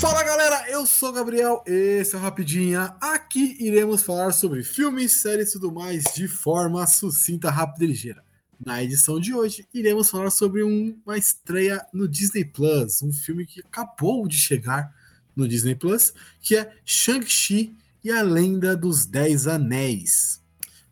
Fala galera, eu sou o Gabriel, esse é o Rapidinha. Aqui iremos falar sobre filmes, séries e tudo mais de forma sucinta, rápida e ligeira. Na edição de hoje, iremos falar sobre um- uma estreia no Disney Plus, um filme que acabou de chegar no Disney Plus, que é Shang-Chi e a Lenda dos Dez Anéis.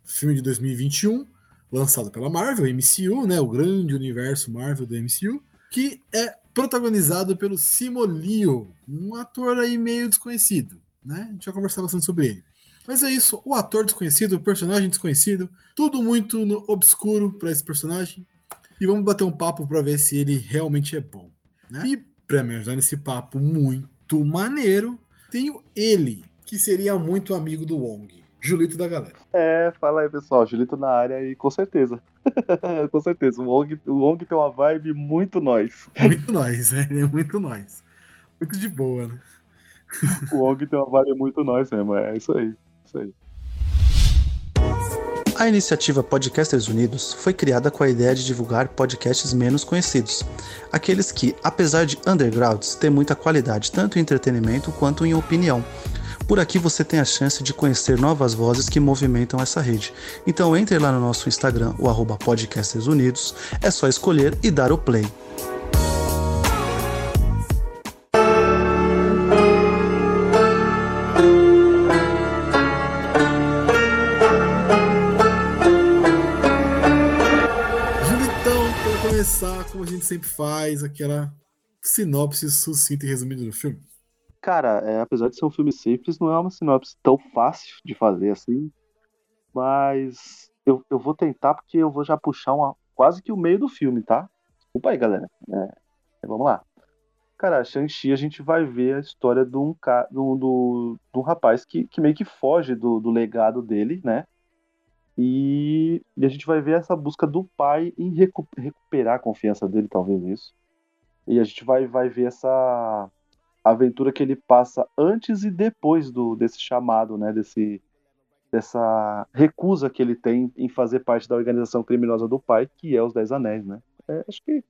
Filme de 2021, lançado pela Marvel, MCU, né, o grande universo Marvel do MCU, que é protagonizado pelo Simo Liu, um ator aí meio desconhecido, né? A gente vai conversar bastante sobre ele. Mas é isso, o ator desconhecido, o personagem desconhecido, tudo muito obscuro para esse personagem. E vamos bater um papo para ver se ele realmente é bom, né? E para me ajudar nesse papo muito maneiro, tenho ele, que seria muito amigo do Wong, Julito da galera. É, fala aí, pessoal. Julito na área e com certeza. com certeza. O Wong, o Wong tem uma vibe muito nós. Muito nós, né? É muito nós. Muito de boa, né? O Wong tem uma vibe muito nós mesmo. É isso aí. Isso aí. A iniciativa Podcasters Unidos foi criada com a ideia de divulgar podcasts menos conhecidos, aqueles que, apesar de undergrounds, têm muita qualidade tanto em entretenimento quanto em opinião. Por aqui você tem a chance de conhecer novas vozes que movimentam essa rede. Então entre lá no nosso Instagram, o arroba Podcasters Unidos, é só escolher e dar o play. Para começar, como a gente sempre faz, aquela sinopse sucinta e resumida do filme. Cara, é, apesar de ser um filme simples, não é uma sinopse tão fácil de fazer assim. Mas eu, eu vou tentar porque eu vou já puxar uma, quase que o meio do filme, tá? Desculpa aí, galera. É, vamos lá. Cara, Shang-Chi, a gente vai ver a história de um, ca- do, do, de um rapaz que, que meio que foge do, do legado dele, né? E, e a gente vai ver essa busca do pai em recu- recuperar a confiança dele, talvez isso. E a gente vai, vai ver essa aventura que ele passa antes e depois do, desse chamado, né? Desse, dessa recusa que ele tem em fazer parte da organização criminosa do pai, que é os Dez Anéis, né? É, acho que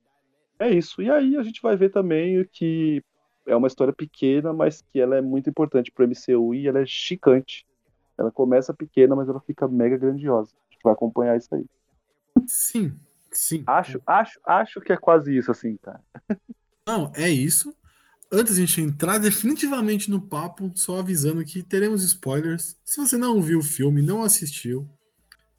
é isso. E aí a gente vai ver também que é uma história pequena, mas que ela é muito importante para o MCU e ela é chicante. Ela começa pequena, mas ela fica mega grandiosa. A gente vai acompanhar isso aí. Sim, sim. Acho, acho, acho que é quase isso, assim, cara. Não, é isso. Antes de a gente entrar definitivamente no papo, só avisando que teremos spoilers. Se você não viu o filme, não assistiu,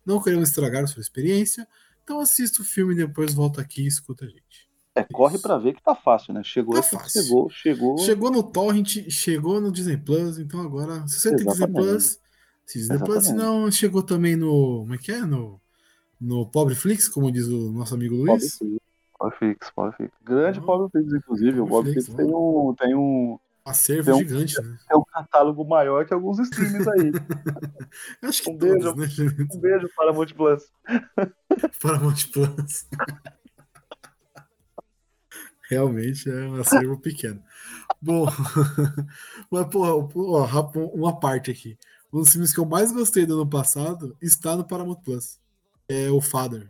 não queremos estragar a sua experiência, então assista o filme e depois volta aqui e escuta a gente. É, corre pra ver que tá fácil, né? Chegou, Tá fácil. chegou, chegou. Chegou no Torrent, chegou no Disney Plus, então agora, se você tem Disney Exatamente. Plus, se Disney Plus, se Exatamente. não, chegou também no. Como é que é? No, no Pobre Flix, como diz o nosso amigo Pobre Luiz. Flix, Pobre Flix, Pobre Flix. Grande Ah, Pobre Flix, inclusive. O Pobre Pobre Flix, Flix tem um, tem, um, Acervo Tem um- gigante, né? tem um catálogo maior que alguns streams aí. Acho que Um todos, beijo. né? um beijo para Multiplus. Paramount Plus. Realmente é um acervo pequeno. Bom, mas porra, porra, uma parte aqui. Um dos filmes que eu mais gostei do ano passado está no Paramount Plus. É o Father,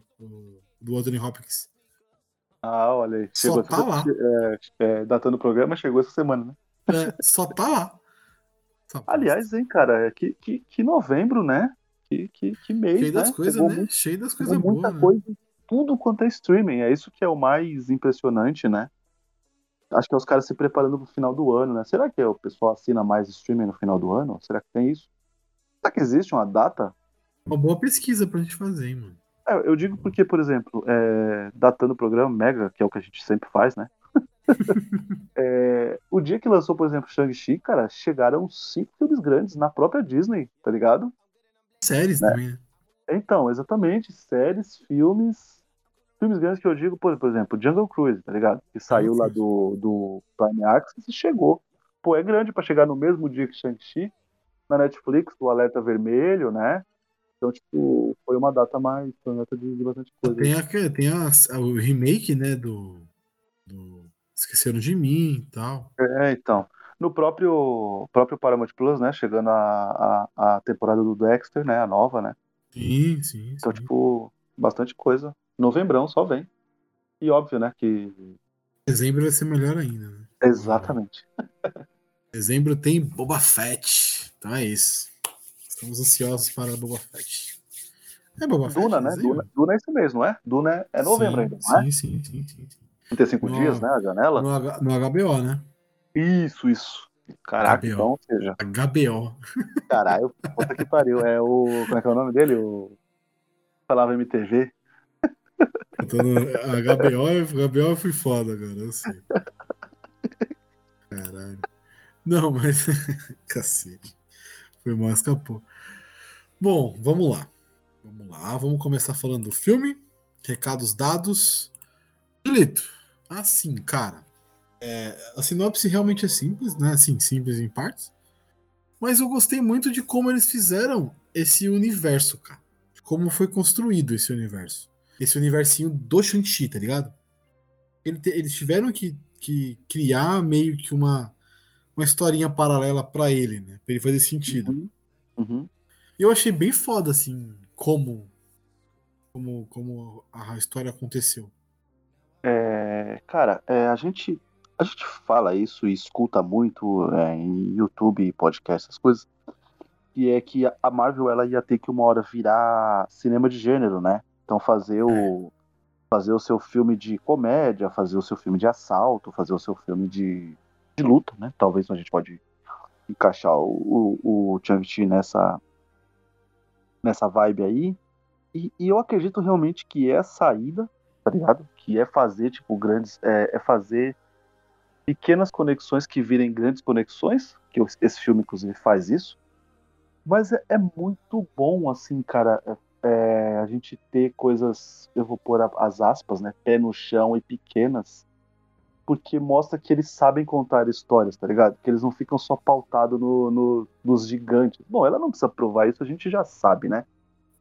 do Anthony Hopkins. Ah, olha aí. Só Chegou tá essa- lá. É, é, datando o programa, chegou essa semana, né? É, só tá lá. Essa Aliás, hein, cara, é que, que, que novembro, né? Que, que, que mês, cheio das né? coisas, né? muito- Cheio das coisas boas. muita né? coisa, tudo quanto é streaming. É isso que é o mais impressionante, né? Acho que é os caras se preparando pro final do ano, né? Será que o pessoal assina mais streaming no final do ano? Será que tem isso? Será que existe uma data? Uma boa pesquisa pra gente fazer, hein, mano. É, eu digo porque, por exemplo, é, datando o programa Mega, que é o que a gente sempre faz, né? É, o dia que lançou, por exemplo, Shang-Chi, cara, chegaram cinco filmes grandes na própria Disney, tá ligado? Séries Né? também, né? Então, exatamente, séries, filmes. Filmes grandes que eu digo, por, por exemplo, Jungle Cruise, tá ligado? Que saiu lá do, do Prime Access e chegou. Pô, é grande pra chegar no mesmo dia que Shang-Chi, na Netflix, do Alerta Vermelho, né? Então, tipo, foi uma data mais. Foi uma data de, de bastante coisa. Tem, a, tem a- o remake, né, do, do Esqueceram de Mim e tal. É, então. No próprio, próprio Paramount Plus, né? Chegando a, a, a temporada do Dexter, né? A nova, né? Sim, sim, Então, sim. tipo, bastante coisa. Novembrão só vem. E óbvio, né? Que. Dezembro vai ser melhor ainda, né? Exatamente. Dezembro tem Boba Fett. Então é isso. Estamos ansiosos para Boba Fett. É Boba Fett? Duna, né? Duna, Duna, é isso mesmo, não é? Duna é, é novembro sim, ainda, não é? Sim, sim, sim. sim, 35 no, dias, né? A janela? No, no HBO, né? Isso, isso. Caraca, HBO. então, seja. HBO. Caralho, puta que pariu. É o. Como é que é o nome dele? O. Falava MTV. No, a HBO, HBO foi foda, cara, eu sei. Caralho. Não, mas. Cacete. Foi mal, escapou. Bom, vamos lá. Vamos lá, vamos começar falando do filme. Recados dados. Julito, assim, cara. É, a sinopse realmente é simples, né? Assim, simples em partes. Mas eu gostei muito de como eles fizeram esse universo, cara. Como foi construído esse universo. Esse universinho do Shang-Chi, tá ligado? Eles tiveram que, que criar meio que uma, uma historinha paralela para ele, né? Pra ele fazer sentido. Uhum. Uhum. E eu achei bem foda, assim, como, como, como a história aconteceu. É, cara, é, a gente a gente fala isso e escuta muito é, em YouTube, podcast, essas coisas, que é que a Marvel ela ia ter que uma hora virar cinema de gênero, né? Então fazer o fazer o seu filme de comédia, fazer o seu filme de assalto, fazer o seu filme de, de luta, né? Talvez a gente pode encaixar o, o, o Chang-Chi nessa nessa vibe aí. E, e, eu acredito realmente que é a saída, tá ligado? Que é fazer, tipo, grandes. É, é fazer pequenas conexões que virem grandes conexões, que esse filme, inclusive, faz isso. Mas é, é muito bom, assim, cara, é, é, a gente ter coisas, eu vou pôr as aspas, né, pé no chão e pequenas, porque mostra que eles sabem contar histórias, tá ligado? Que eles não ficam só pautados no, no, nos gigantes. Bom, ela não precisa provar isso, a gente já sabe, né?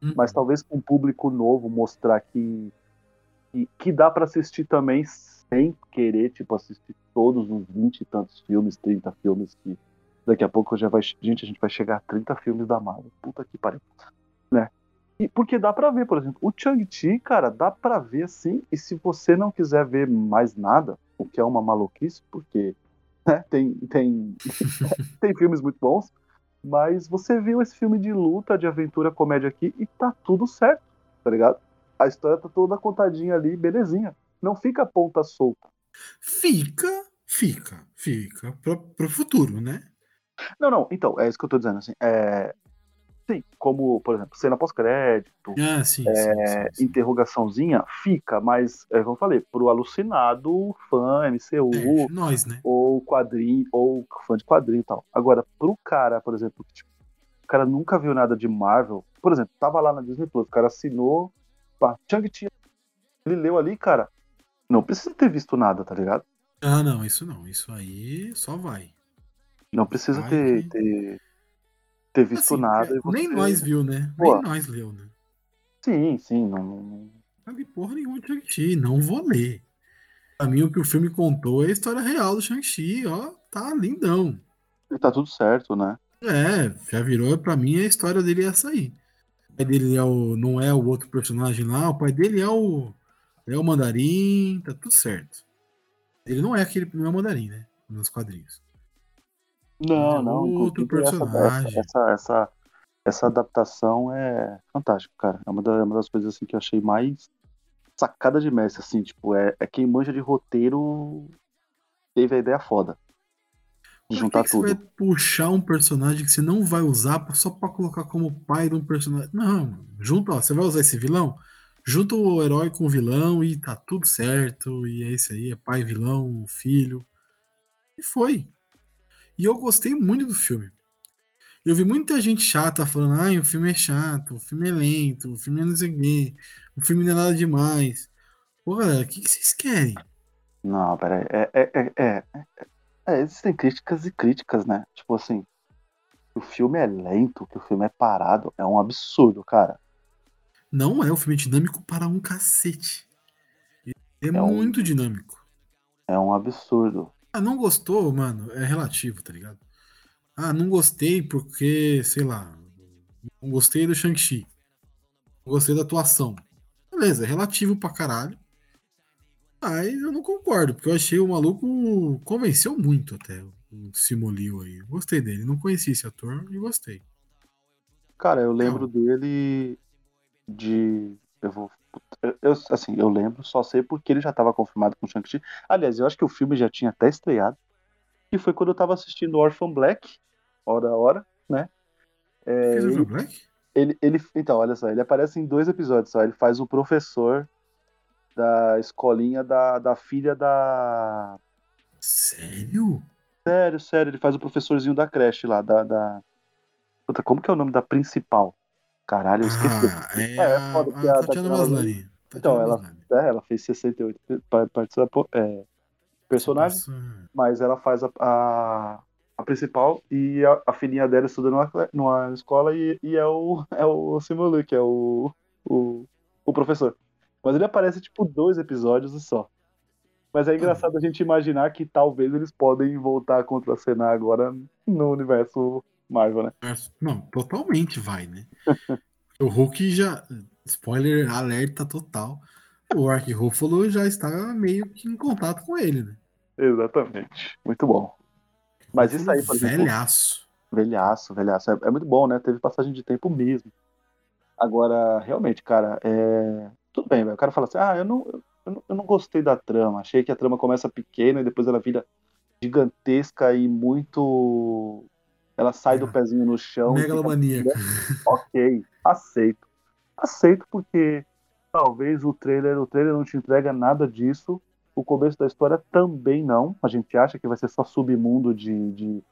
Uhum. Mas talvez com um público novo mostrar que, que, que dá para assistir também sem querer, tipo, assistir todos os 20 e tantos filmes, 30 filmes que daqui a pouco já vai. Gente, a gente vai chegar a 30 filmes da Marvel. Puta que pariu. Né? E porque dá para ver, por exemplo, o Chang-Chi, cara, dá para ver sim. E se você não quiser ver mais nada, o que é uma maluquice, porque né, tem, tem, tem filmes muito bons, mas você viu esse filme de luta, de aventura, comédia aqui e tá tudo certo, tá ligado? A história tá toda contadinha ali, belezinha. Não fica ponta solta. Fica, fica, fica pro, pro futuro, né? Não, não, então, é isso que eu tô dizendo, assim, é... Sim, como, por exemplo, cena pós-crédito, ah, sim, é, sim, sim, interrogaçãozinha, fica, mas, é, como eu falei, pro alucinado fã MCU, é, nós, né? ou quadrinho, ou fã de quadrinho e tal. Agora, pro cara, por exemplo, que, tipo, o cara nunca viu nada de Marvel, por exemplo, tava lá na Disney Plus, o cara assinou, pá, Chang-Chi, ele leu ali, cara, não precisa ter visto nada, tá ligado? Ah, não, isso não. Isso aí só vai. Não precisa vai ter, ter, ter, visto assim, nada. É, nem nós viu, né? Pô. Nem nós leu, né? Sim, sim. Não, não... não porra nenhuma de Shang-Chi, não vou ler. Pra mim, o que o filme contou é a história real do Shang-Chi, ó, tá lindão. E tá tudo certo, né? É, já virou, pra mim, a história dele é essa aí. O pai dele é o, não é o outro personagem lá, o pai dele é o é o mandarim, tá tudo certo. Ele não é aquele não é o mandarim, né? Nos quadrinhos. Não, é não. Outro personagem. Essa, essa, essa, essa, adaptação é fantástica, cara. É uma, da, é uma das coisas assim que eu achei mais sacada de mestre, assim, tipo, é, é quem manja de roteiro teve a ideia foda. De juntar que tudo. Você vai puxar um personagem que você não vai usar só pra colocar como pai de um personagem. Não, junta, ó, você vai usar esse vilão? junta o herói com o vilão e tá tudo certo. E é isso aí, é pai, vilão, filho. E foi. E eu gostei muito do filme. Eu vi muita gente chata falando, ai, o filme é chato, o filme é lento, o filme é não sei o quê, o filme não é nada demais. Pô, galera, o que, que vocês querem? Não, peraí. É, é, é, é, é, existem críticas e críticas, né? Tipo assim, o filme é lento, que o filme é parado, é um absurdo, cara. Não é um filme dinâmico para um cacete. É, é muito um... dinâmico. É um absurdo. Ah, não gostou, mano? É relativo, tá ligado? Ah, não gostei porque, sei lá, não gostei do Shang-Chi. Não gostei da atuação. Beleza, é relativo pra caralho. Mas eu não concordo, porque eu achei o maluco convenceu muito até. um Simulio aí. Gostei dele. Não conhecia esse ator e gostei. Cara, eu lembro dele de. Eu vou. Eu, assim, eu lembro, só sei porque ele já estava confirmado com o Shang-Chi. Aliás, eu acho que o filme já tinha até estreado. E foi quando eu tava assistindo Orphan Black, hora a hora, né? É, Fez Orphan Black? Ele, ele, então, olha só, ele aparece em dois episódios só. Ele faz o professor da escolinha da, da filha da. Sério? Sério, sério. Ele faz o professorzinho da creche lá, da. da... Puta, como que é o nome da principal? Caralho, eu esqueci. Ah, é, é, é foda que a, a Tatiana Maslany. Então, ela, é, ela fez 68 participa, é, personagens, mas ela faz a, a, a principal e a, a, filhinha dela estuda numa, numa escola e, e é o, é o Simulu, que é o, o, o professor. Mas ele aparece, tipo, dois episódios e só. Mas é engraçado a gente imaginar que talvez eles podem voltar a contracenar agora no universo Marvel, né? Não, totalmente vai, né? o Hulk já. Spoiler alerta total. O Ark Ruffalo já está meio que em contato com ele, né? Exatamente. Muito bom. Mas isso aí, por exemplo. Velhaço. Velhaço, velhaço. É, é, muito bom, né? Teve passagem de tempo mesmo. Agora, realmente, cara, é... tudo bem, velho. O cara fala assim: ah, eu não, eu não, eu não gostei da trama. Achei que a trama começa pequena e depois ela vira gigantesca e muito. Ela sai é. do pezinho no chão. Megalomaníaca. Ok, aceito. Aceito porque talvez o trailer, o trailer não te entrega nada disso. O começo da história também não. A gente acha que vai ser só submundo de, de,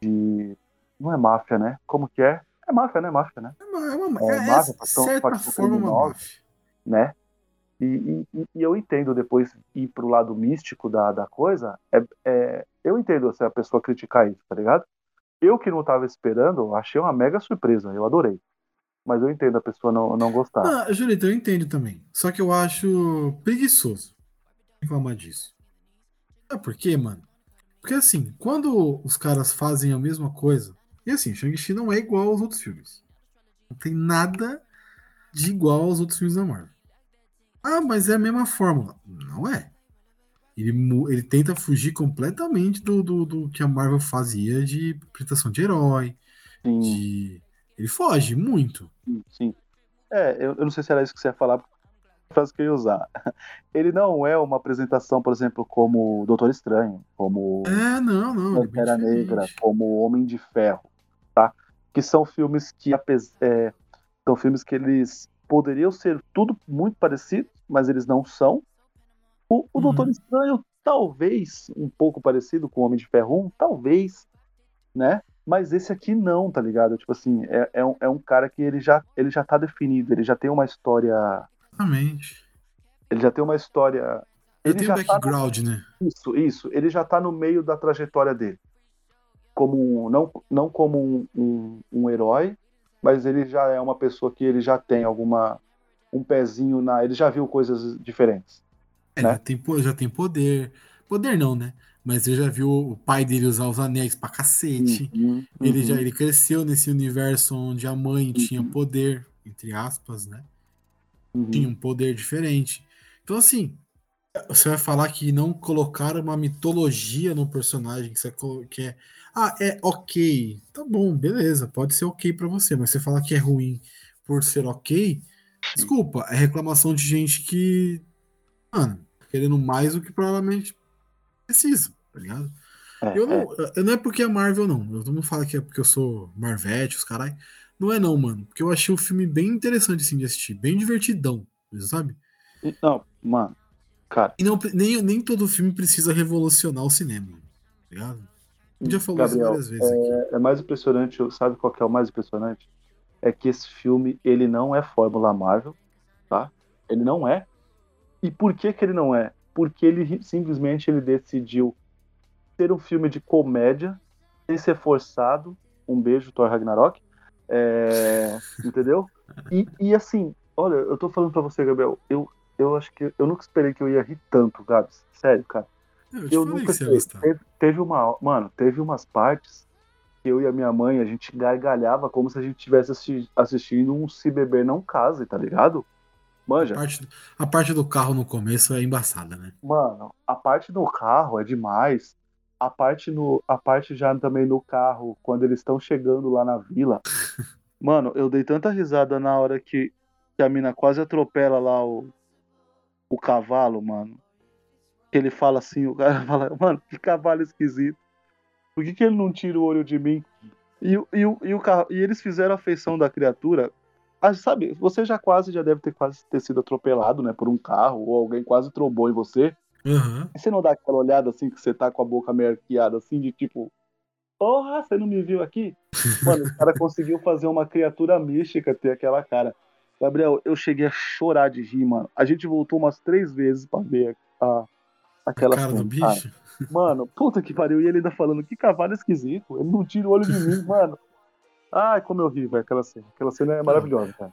de... não é máfia, né? Como que é? É máfia, né? Máfia, né? É, uma, é, é, máfia, é, certa forma uma máfia. Né? E, e, e, eu entendo depois ir pro lado místico da, da coisa, é, é, eu entendo se a pessoa criticar isso, tá ligado? Eu que não tava esperando, achei uma mega surpresa, eu adorei. Mas eu entendo a pessoa não, não gostar. Ah, Julito, eu entendo também. Só que eu acho preguiçoso reclamar disso. Sabe por quê, mano? Porque assim, quando os caras fazem a mesma coisa, e assim, Shang-Chi não é igual aos outros filmes. Não tem nada de igual aos outros filmes da Marvel. Ah, mas é a mesma fórmula. Não é. Ele, ele tenta fugir completamente do, do, do que a Marvel fazia de apresentação de herói. De... Ele foge muito. Sim, sim. É, eu, eu, não sei se era isso que você ia falar, a frase que eu ia usar. Ele não é uma apresentação, por exemplo, como Doutor Estranho, como é, não, não, Pantera é Negra, como Homem de Ferro, tá? Que são filmes que, é, são filmes que eles poderiam ser tudo muito parecido, mas eles não são. O, o uhum. Doutor Estranho, talvez, um pouco parecido com o Homem de Ferro 1, talvez, né? Mas esse aqui não, tá ligado? Tipo assim, é, é, um, é um cara que ele já, ele já tá definido, ele já tem uma história. Exatamente. Ele já tem uma história. Ele, ele tem um tá background, tá no... né? Isso, isso. Ele já tá no meio da trajetória dele. Como, não, não como um, um, um herói, mas ele já é uma pessoa que ele já tem alguma um pezinho na, ele já viu coisas diferentes. É, né? já, tem, já tem poder, poder não, né? Mas ele já viu o pai dele usar os anéis pra cacete. Uhum, uhum. Ele já ele cresceu nesse universo onde a mãe uhum. tinha poder, entre aspas, né? Uhum. Tinha um poder diferente. Então assim, você vai falar que não colocaram uma mitologia no personagem que, você, que é ah, é ok. Tá bom, beleza, pode ser ok para você, mas você falar que é ruim por ser ok, desculpa, é reclamação de gente que, mano, querendo mais do que provavelmente precisa, tá ligado? É, eu não, é. não é porque é Marvel, não. Eu não falo que é porque eu sou Marvete, os carai. Não é não, mano. Porque eu achei o filme bem interessante assim, de assistir, bem divertidão, sabe? Não, mano, cara. E não, nem, nem todo filme precisa revolucionar o cinema, tá ligado? já falou Gabriel, isso várias vezes. É, é, mais impressionante, sabe qual que é o mais impressionante? É que esse filme, ele não é Fórmula Marvel, tá? Ele não é. E por que que ele não é? Porque ele simplesmente ele decidiu ser um filme de comédia, sem ser forçado. Um beijo, Thor Ragnarok. É, entendeu? E, e assim, olha, eu tô falando pra você, Gabriel, eu, eu acho que eu nunca esperei que eu ia rir tanto, Gabs. Sério, cara. Eu, eu nunca sei. Teve, teve, uma, mano, teve umas partes que eu e a minha mãe a gente gargalhava como se a gente estivesse assisti assistindo um Se Beber Não Case, tá ligado? Manja. A parte, a parte do carro no começo é embaçada, né? Mano, a parte do carro é demais. A parte, no, a parte já também no carro, quando eles estão chegando lá na vila. Mano, eu dei tanta risada na hora que, que a mina quase atropela lá o, o cavalo, mano. Que ele fala assim, o cara fala, mano, que cavalo esquisito. Por que, que ele não tira o olho de mim? E, o- e, o- e, o e eles fizeram a feição da criatura. Ah, sabe, você já quase já deve ter quase ter sido atropelado, né, por um carro, ou alguém quase trombou em você. E você não dá aquela olhada assim que você tá com a boca meio arqueada, assim, de tipo, porra, você não me viu aqui? Mano, o cara conseguiu fazer uma criatura mística ter aquela cara. Gabriel, eu cheguei a chorar de rir, mano. A gente voltou umas três vezes pra ver a, A aquela cara do bicho. Mano, puta que pariu. E ele ainda falando, que cavalo esquisito. Ele não tira o olho de mim, mano. Ai, como eu ri, velho, aquela cena. Aquela cena é maravilhosa, cara.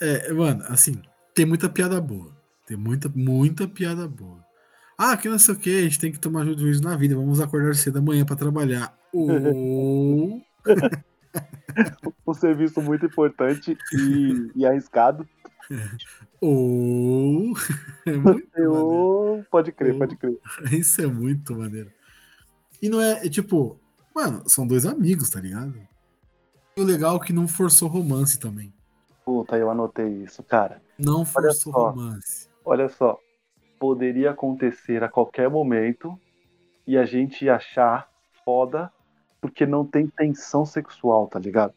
É, mano, assim, tem muita piada boa. Tem muita, muita piada boa. Ah, que não sei o que, a gente tem que tomar juízo na vida. Vamos acordar cedo amanhã pra trabalhar. Ou. Um serviço muito importante e, e arriscado. Ou. É muito. Pode crer, Eu- pode crer. Isso é muito maneiro. E não é, é tipo, mano, são dois amigos, tá ligado? E o legal é que não forçou romance também. Puta, eu anotei isso, cara. Não forçou só. romance. Olha só. Poderia acontecer a qualquer momento e a gente achar foda porque não tem tensão sexual, tá ligado?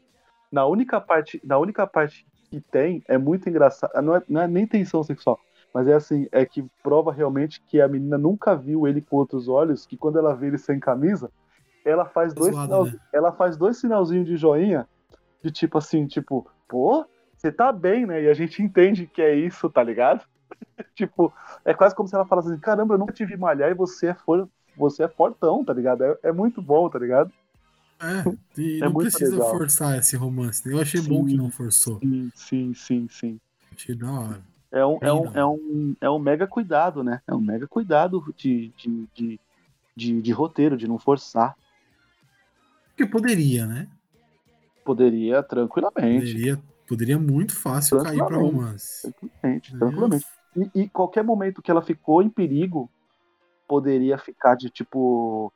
Na única parte, na única parte que tem é muito engraçado. Não é, não é nem tensão sexual, mas é assim, é que prova realmente que a menina nunca viu ele com outros olhos, que quando ela vê ele sem camisa, ela faz dois, Zoada, sinal- né? ela faz dois sinalzinhos de joinha, de tipo assim, tipo, pô, você tá bem, né? E a gente entende que é isso, tá ligado? tipo, é quase como se ela falasse assim, caramba, eu nunca te vi malhar e você é, for, você é fortão, tá ligado? É, é muito bom, tá ligado? É, e É não precisa legal. forçar esse romance. né? Eu achei bom que Sim. não forçou. Sim, sim, sim, sim. Achei da hora. É um, é, um, é, um, é um mega cuidado, né? É um mega cuidado de, de, de, de, de roteiro, de não forçar. Porque poderia, né? Poderia tranquilamente. Poderia, poderia muito fácil cair Tranquilamente. romance. Tranquilamente, tranquilamente. E, e qualquer momento que ela ficou em perigo, poderia ficar de tipo.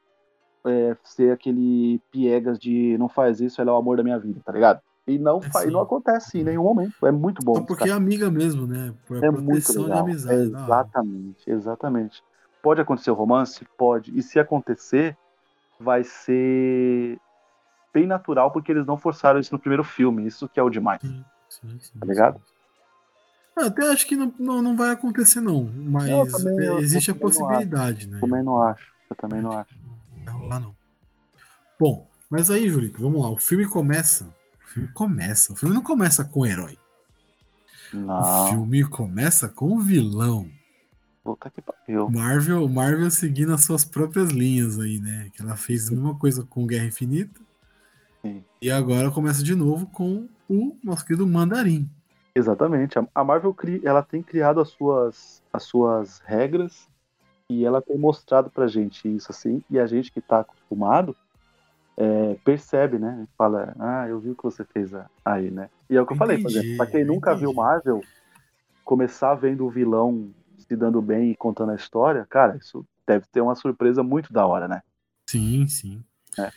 é, ser aquele piegas de não faz isso, ela é o amor da minha vida, tá ligado? E não, É, não acontece em nenhum momento. É muito bom. Só porque é amiga mesmo, né? Por É muito proteção de legal. amizade. É, exatamente, exatamente. Pode acontecer o romance? Pode. E se acontecer, vai ser bem natural, porque eles não forçaram isso no primeiro filme. Isso que é o demais. Sim, sim, sim, Tá ligado? Eu Até acho que não, não, não vai acontecer, não. Mas Eu também- eu- eu existe a possibilidade, né? Também não acho. Eu também não acho. Não vai rolar, não. Bom, mas aí, Julito, vamos lá. O filme começa. O filme começa. O filme não começa com o herói. O Não. filme começa com o vilão. Puta que pariu. Marvel, Marvel seguindo as suas próprias linhas aí, né? Que ela fez a mesma coisa com Guerra Infinita. Sim. E agora começa de novo com o nosso querido Mandarim. Exatamente. A- Marvel ela tem criado as suas, as suas regras e ela tem mostrado pra gente isso assim. E a gente que tá acostumado é, percebe, né? Fala, ah, eu vi o que você fez aí, né? E é o que eu falei, por Entendi, exemplo, pra quem nunca viu entendi. Marvel, começar vendo o vilão se dando bem e contando a história, cara, isso deve ter uma surpresa muito da hora, né? Sim, sim. É.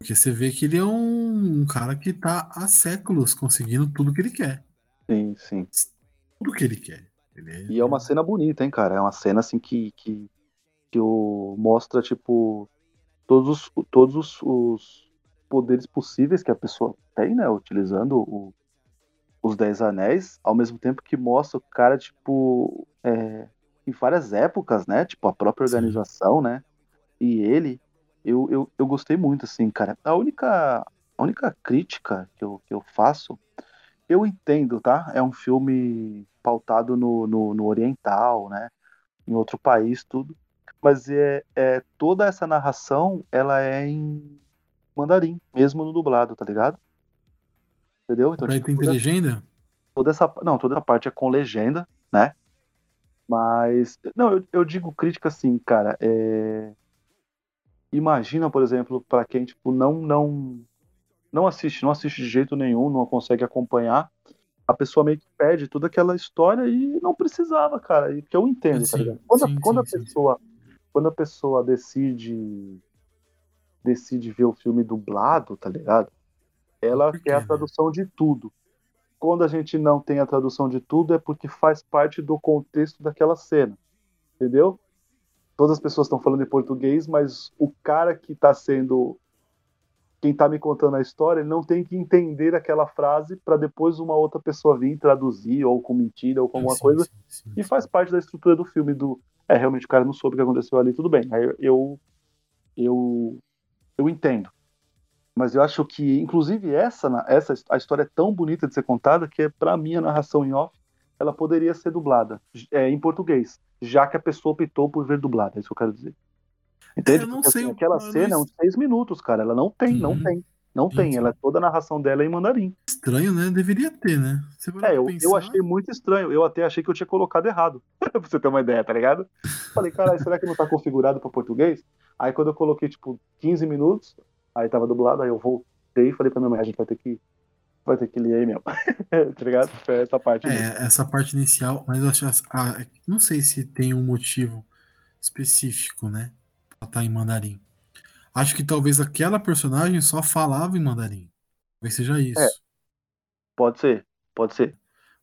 Porque você vê que ele é um, um cara que tá há séculos conseguindo tudo que ele quer. Sim, sim. Tudo que ele quer. Ele é- E é uma cena bonita, hein, cara? É uma cena assim que, que, que o, mostra, tipo, todos, os, todos os, os poderes possíveis que a pessoa tem, né? Utilizando o- os Dez Anéis, ao mesmo tempo que mostra o cara, tipo, é, em várias épocas, né? Tipo, a própria Sim. organização, né? E ele, eu, eu, eu gostei muito, assim, cara. A única, a única crítica que eu, que eu faço, eu entendo, tá? É um filme pautado no, no, no oriental, né? Em outro país, tudo. Mas é, é toda essa narração, ela é em mandarim, mesmo no dublado, tá ligado? Entendeu? Então, tipo, tem toda, legenda? toda essa, não, toda essa parte é com legenda, né? Mas, não, eu, eu digo crítica assim, cara, é... Imagina, por exemplo, para quem, tipo, não, não, não assiste, não assiste de jeito nenhum, não consegue acompanhar, a pessoa meio que perde toda aquela história e não precisava, cara, e que eu entendo, tá Sim, ligado? Quando, a- sim, quando sim, a pessoa, quando a pessoa decide decide ver o filme dublado, tá ligado? Ela quer a né? tradução de tudo. Quando a gente não tem a tradução de tudo, é porque faz parte do contexto daquela cena. Entendeu? Todas as pessoas estão falando em português, mas o cara que está sendo. Quem está me contando a história, ele não tem que entender aquela frase para depois uma outra pessoa vir traduzir, ou com mentira, ou com alguma Sim, coisa. sim, sim, E faz parte da estrutura do filme do. É, realmente o cara não soube o que aconteceu ali, tudo bem. Aí eu. Eu. Eu entendo. Mas eu acho que, inclusive, essa, essa a história é tão bonita de ser contada que, pra mim, a narração em off, ela poderia ser dublada é, em português, já que a pessoa optou por ver dublada, é isso que eu quero dizer. Entende? não Porque, sei assim, aquela cena é uns seis minutos, cara. Ela não tem, não Sim. tem. Não tem. Ela, toda a narração dela é em mandarim. Estranho, né? Deveria ter, né? É, eu, pensar, eu achei muito estranho. Eu até achei que eu tinha colocado errado. pra você ter uma ideia, tá ligado? Falei, caralho, será que não tá configurado pra português? Aí quando eu coloquei, tipo, 15 minutos, aí tava dublado, aí eu voltei e falei pra minha mãe, a gente vai ter que. Vai ter que ler aí mesmo. tá ligado? Foi essa parte. mesmo. É, essa parte inicial, mas eu acho. ah, não sei se tem um motivo específico, né? Pra estar em mandarim. Acho que talvez aquela personagem só falava em mandarim. Talvez seja isso. É. Pode ser, pode ser.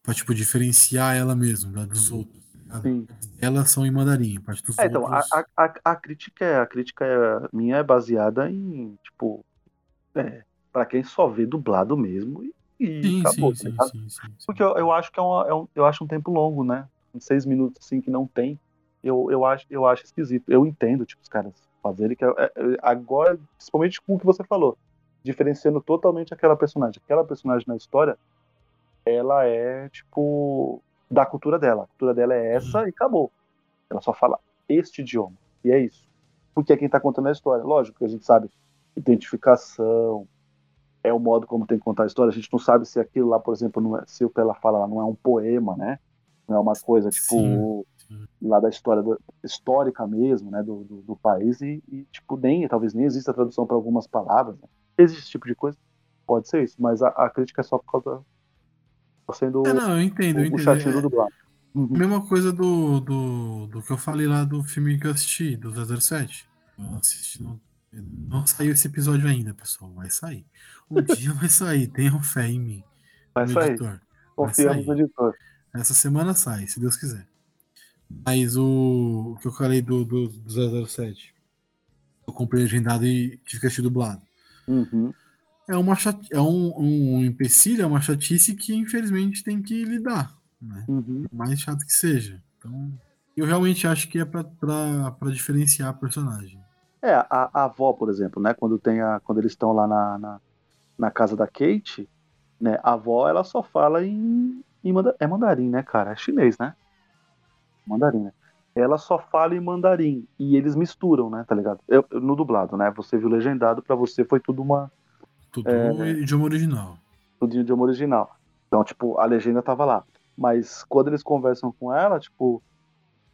Pra, tipo, diferenciar ela mesmo da dos outros. tá? Sim. Elas são em mandarim, a parte dos É, então, a, outros. a, a, a crítica, é, a crítica é, minha é baseada em, tipo, é, pra quem só vê dublado mesmo e, e Sim, acabou, sim, tá sim, sim. Porque eu, eu acho que é, uma, é um, eu acho um tempo longo, né? Seis minutos, assim, que não tem. Eu, eu, acho, eu acho esquisito. Eu entendo, tipo, os caras fazerem. Que é- é- agora, principalmente com o que você falou, diferenciando totalmente aquela personagem. Aquela personagem na história, ela é, tipo, da cultura dela. A cultura dela é essa e acabou. Ela só fala este idioma. E é isso. Porque é quem tá contando a história. Lógico que a gente sabe identificação, é o modo como tem que contar a história. A gente não sabe se aquilo lá, por exemplo, não é, se o que ela fala lá não é um poema, né? Não é uma coisa tipo Sim, sim. lá da história do- histórica mesmo, né, do, do, do país e, e, tipo nem talvez nem exista tradução para algumas palavras. Né? Existe esse tipo de coisa, pode ser isso, mas a, a crítica é só por causa tá sendo É, não, eu entendo, eu o, o entendo. chatinho do É, dublado. Uhum. mesma coisa do, do, do que eu falei lá do filme que eu assisti, do 007. Eu assisti, não, não saiu esse episódio ainda, pessoal. Vai sair. Um dia vai sair, tenham fé em mim. Vai sair. editor. Confiamos no editor. Essa semana sai, se Deus quiser. Mas o, o que eu falei do, do, do 007, eu comprei legendado e tive que assistir dublado. Uhum. É, uma chati- é um, um empecilho, é uma chatice que infelizmente tem que lidar. Né? Uhum. Mais chato que seja. Então, eu realmente acho que é pra diferenciar a personagem. É, a, a avó, por exemplo, né? Quando tem a, quando eles estão lá na, na, na casa da Kate, né? A avó ela só fala em, em manda- é mandarim, né, cara? É chinês, né? Mandarim, né? Ela só fala em mandarim e eles misturam, né? Tá ligado? Eu, no dublado, né? Você viu legendado, pra você foi tudo uma Tudo É, idioma original. tudo em idioma original. Então, tipo, a legenda tava lá. Mas quando eles conversam com ela, tipo,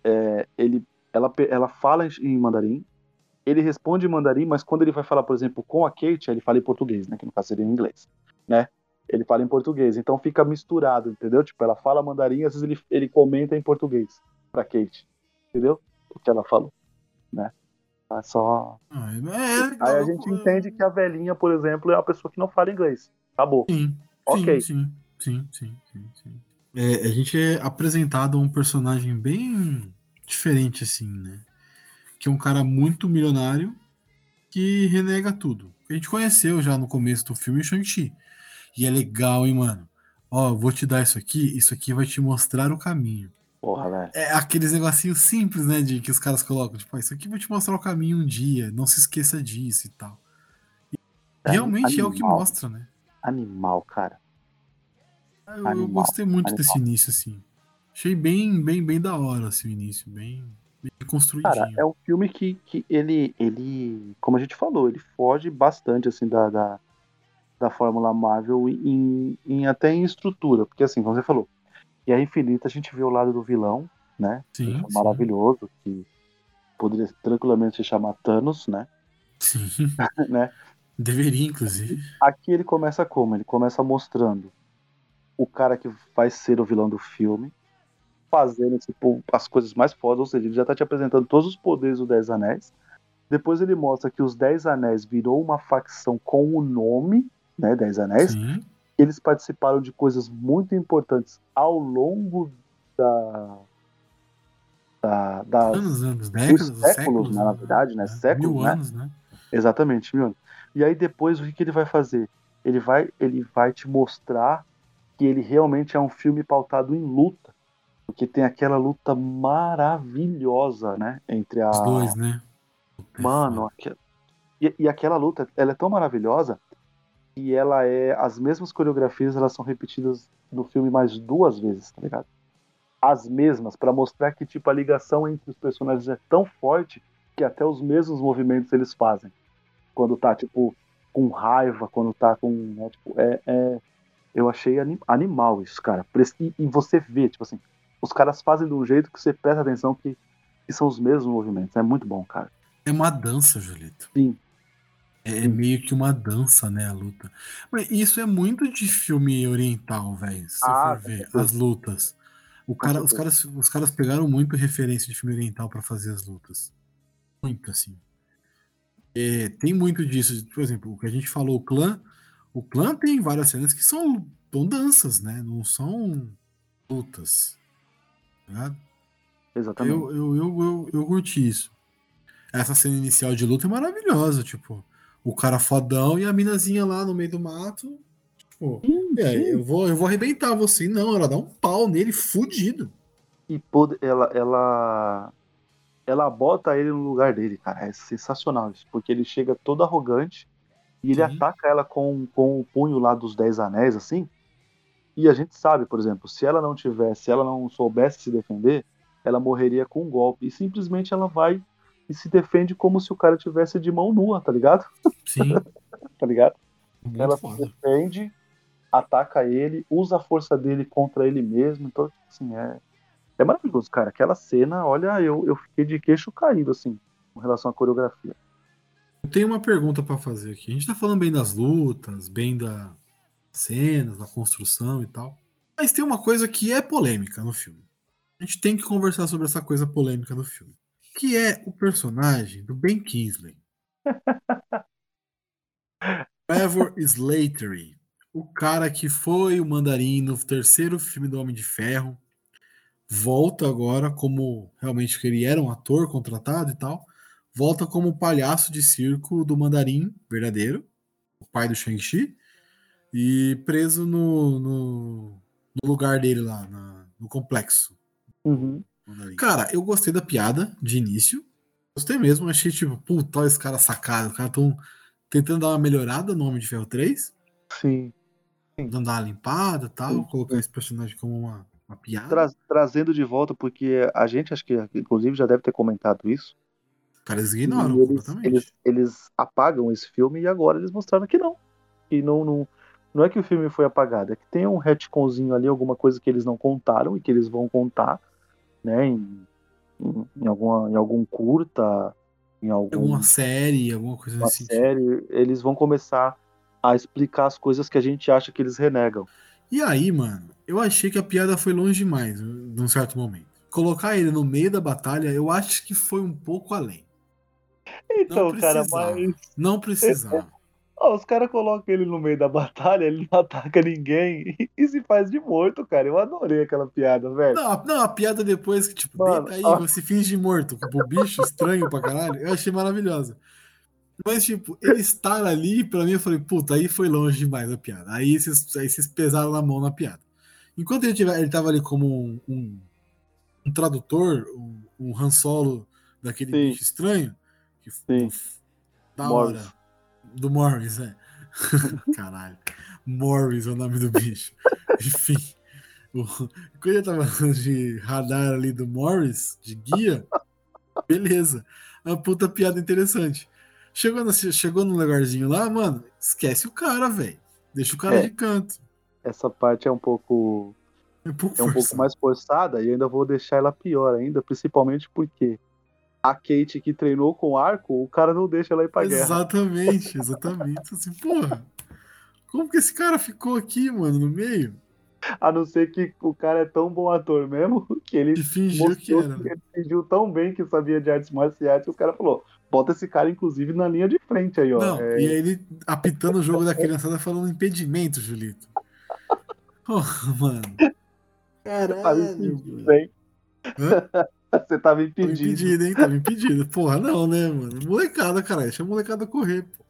é, ele, ela, ela fala em mandarim, ele responde em mandarim, mas quando ele vai falar, por exemplo, com a Kate, ele fala em português, né? Que no caso seria em inglês, né? Ele fala em português, então fica misturado, entendeu? Tipo, ela fala mandarim, às vezes ele, ele comenta em português pra Kate, entendeu? O que ela falou, né? É só. Ah, é. Aí a gente entende que a velhinha, por exemplo, é uma pessoa que não fala inglês. Acabou. Sim, Ok. sim, sim, sim, sim, sim, sim. É, a gente é apresentado a um personagem bem diferente, assim, né? Que é um cara muito milionário que renega tudo. A gente conheceu já no começo do filme Shang-Chi. E é legal, hein, mano? Ó, eu vou te dar isso aqui, isso aqui vai te mostrar o caminho. Porra, velho. É aqueles negocinhos simples, né, de que os caras colocam, tipo, "Ah, isso aqui vai te mostrar o caminho um dia, não se esqueça disso e tal. E É realmente é o que animal. mostra, né? Animal, cara. Eu, eu Animal, gostei muito animal. desse início, assim. Achei bem, bem, bem da hora, assim, o início, bem, Cara, é um filme que, que ele, ele, como a gente falou, ele foge bastante, assim, da, da, da Fórmula Marvel em, em até em estrutura. Porque, assim, como você falou, Guerra Infinita a gente vê o lado do vilão, né? Sim, é maravilhoso, que poderia tranquilamente se chamar Thanos, né? Sim, sim. né? Deveria, inclusive. Aqui ele começa como? Ele começa mostrando o cara que vai ser o vilão do filme, fazendo tipo, as coisas mais fodas, ou seja, ele já tá te apresentando todos os poderes do Dez Anéis, Depois ele mostra que os Dez Anéis virou uma facção com o nome, né, Dez Anéis. Sim. Eles participaram de coisas muito importantes ao longo da. da, da Anos, anos, décadas, séculos, séculos, né, na verdade, né? É, Séculos, Mil né? anos, né? Exatamente, mil anos. E aí depois o que, que ele vai fazer? Ele vai, ele vai te mostrar que ele realmente é um filme pautado em luta. Porque tem aquela luta maravilhosa, né? Entre a. Os dois, né? É Mano, foda. aque- e, e aquela luta, ela é tão maravilhosa que ela é. As mesmas coreografias elas são repetidas no filme mais duas vezes, tá ligado? As mesmas, pra mostrar que tipo a ligação entre os personagens é tão forte que até os mesmos movimentos eles fazem. Quando tá, tipo, com raiva, quando tá com. né, tipo, é, é- eu achei ani- animal isso, cara. Que- E, você vê, tipo assim, os caras fazem de um jeito que você presta atenção que, que são os mesmos movimentos. É muito bom, cara. É uma dança, Julito. Sim. É, é meio que uma dança, né, a luta. Mas isso é muito de filme oriental, velho. Se Ah, for ver, certeza. as lutas. O cara, os, caras, os caras pegaram muito referência de filme oriental pra fazer as lutas. Muito, assim. É, tem muito disso. Por exemplo, o que a gente falou, o clã. O clã tem várias cenas que são, são danças, né? Não são lutas. Ligado? Exatamente. Eu, eu, eu, eu, eu curti isso. Essa cena inicial de luta é maravilhosa, tipo, o cara fodão e a minazinha lá no meio do mato. Tipo, é, eu vou, eu vou arrebentar você. Não, ela dá um pau nele, fudido. E pode- ela, ela, ela bota ele no lugar dele, cara. É sensacional isso. Porque ele chega todo arrogante e ele Sim. ataca ela com, com o punho lá dos Dez Anéis, assim. E a gente sabe, por exemplo, se ela não tivesse, se ela não soubesse se defender, ela morreria com um golpe. E simplesmente ela vai e se defende como se o cara tivesse de mão nua, tá ligado? Sim, Tá ligado? muito ela se foda. defende, ataca ele, usa a força dele contra ele mesmo. Então, assim, é, é maravilhoso, cara. Aquela cena, olha, eu, eu fiquei de queixo caído, assim, com relação à coreografia. Eu tenho uma pergunta pra fazer aqui. A gente tá falando bem das lutas, bem das cenas, da construção e tal. Mas tem uma coisa que é polêmica no filme. A gente tem que conversar sobre essa coisa polêmica do filme. Que é o personagem do Ben Kingsley. Trevor Slattery. O cara que foi o mandarim no terceiro filme do Homem de Ferro. Volta agora como realmente que ele era um ator contratado e tal volta como palhaço de circo do mandarim verdadeiro, o pai do Shang-Chi, e preso no, no, no lugar dele lá, na- no complexo. Uhum. Cara, eu gostei da piada de início. Gostei mesmo, achei tipo, puta, olha esse cara sacado. Os caras estão tentando dar uma melhorada no Homem de Ferro 3, Sim. tentando dar uma limpada e tal, Sim. colocar esse personagem como uma, uma piada. Tra- trazendo de volta, porque a gente, acho que, inclusive, já deve ter comentado isso. Os caras ignoram eles, completamente. eles, eles apagam esse filme e agora eles mostraram que não. Que não, não, não é que o filme foi apagado, é que tem um retconzinho ali, alguma coisa que eles não contaram e que eles vão contar, né? Em, em, em alguma, em algum curta, em algum, Alguma série, alguma coisa uma sentido. série, eles vão começar a explicar as coisas que a gente acha que eles renegam. E aí, mano, eu achei que a piada foi longe demais, num certo momento. Colocar ele no meio da batalha, eu acho que foi um pouco além. Então, não cara, precisava. mas Não precisava. Ó, os caras colocam ele no meio da batalha, ele não ataca ninguém e, e se faz de morto, cara. Eu adorei aquela piada, velho. Não, a- não, a piada depois que, tipo, Mano, deita aí, ó. você finge morto, o bicho estranho pra caralho, eu achei maravilhosa. Mas, tipo, ele estar ali, pra mim, eu falei, puta, aí foi longe demais a piada. Aí vocês, aí vocês pesaram na mão na piada. Enquanto ele, tiver, ele tava ali como um, um, um tradutor, um, um Han Solo daquele Sim. bicho estranho, que Sim. da Morris. hora. Do Morris, é. Caralho. Morris é o nome do bicho. Enfim. o- Quando ele tava falando de radar ali do Morris, de guia, beleza. Uma puta piada interessante. Chegou, nesse, chegou num lugarzinho lá, mano, esquece o cara, velho. Deixa o cara É. de canto. Essa parte é um pouco É um pouco, é um pouco mais forçada e eu ainda vou deixar ela pior ainda, principalmente porque a Kate que treinou com arco, o cara não deixa ela ir pra guerra. Exatamente, exatamente. Assim, porra, como que esse cara ficou aqui, mano, no meio? A não ser que o cara é tão bom ator mesmo que ele E fingiu que era. né? ele fingiu tão bem que sabia de artes marciais que os caras falou, bota esse cara inclusive na linha de frente aí, ó. Não, É, e aí ele apitando o jogo da criançada falando impedimento, Julito. Porra, mano. Caralho, mano. hein? Hã? Você tava Tava impedido. impedido, hein? Tava impedido. Porra, não, né, mano? Molecada, caralho. Deixa a molecada correr, pô.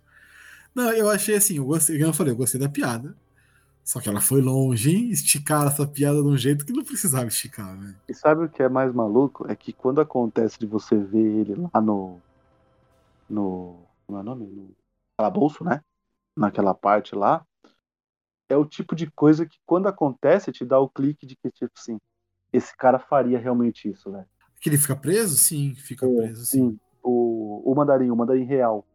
Não, eu achei assim, eu gostei, eu falei, eu gostei da piada. Só que ela foi longe, hein? Esticaram essa piada de um jeito que não precisava esticar, velho. E sabe o que é mais maluco? É que quando acontece de você ver ele lá no. No. Como é o nome? No calabouço, né? Naquela parte lá. É o tipo de coisa que quando acontece te dá o clique de que, tipo assim, esse cara faria realmente isso, velho. Que ele fica preso? Sim, fica É, preso, sim. Sim, o, o mandarim, o mandarim real.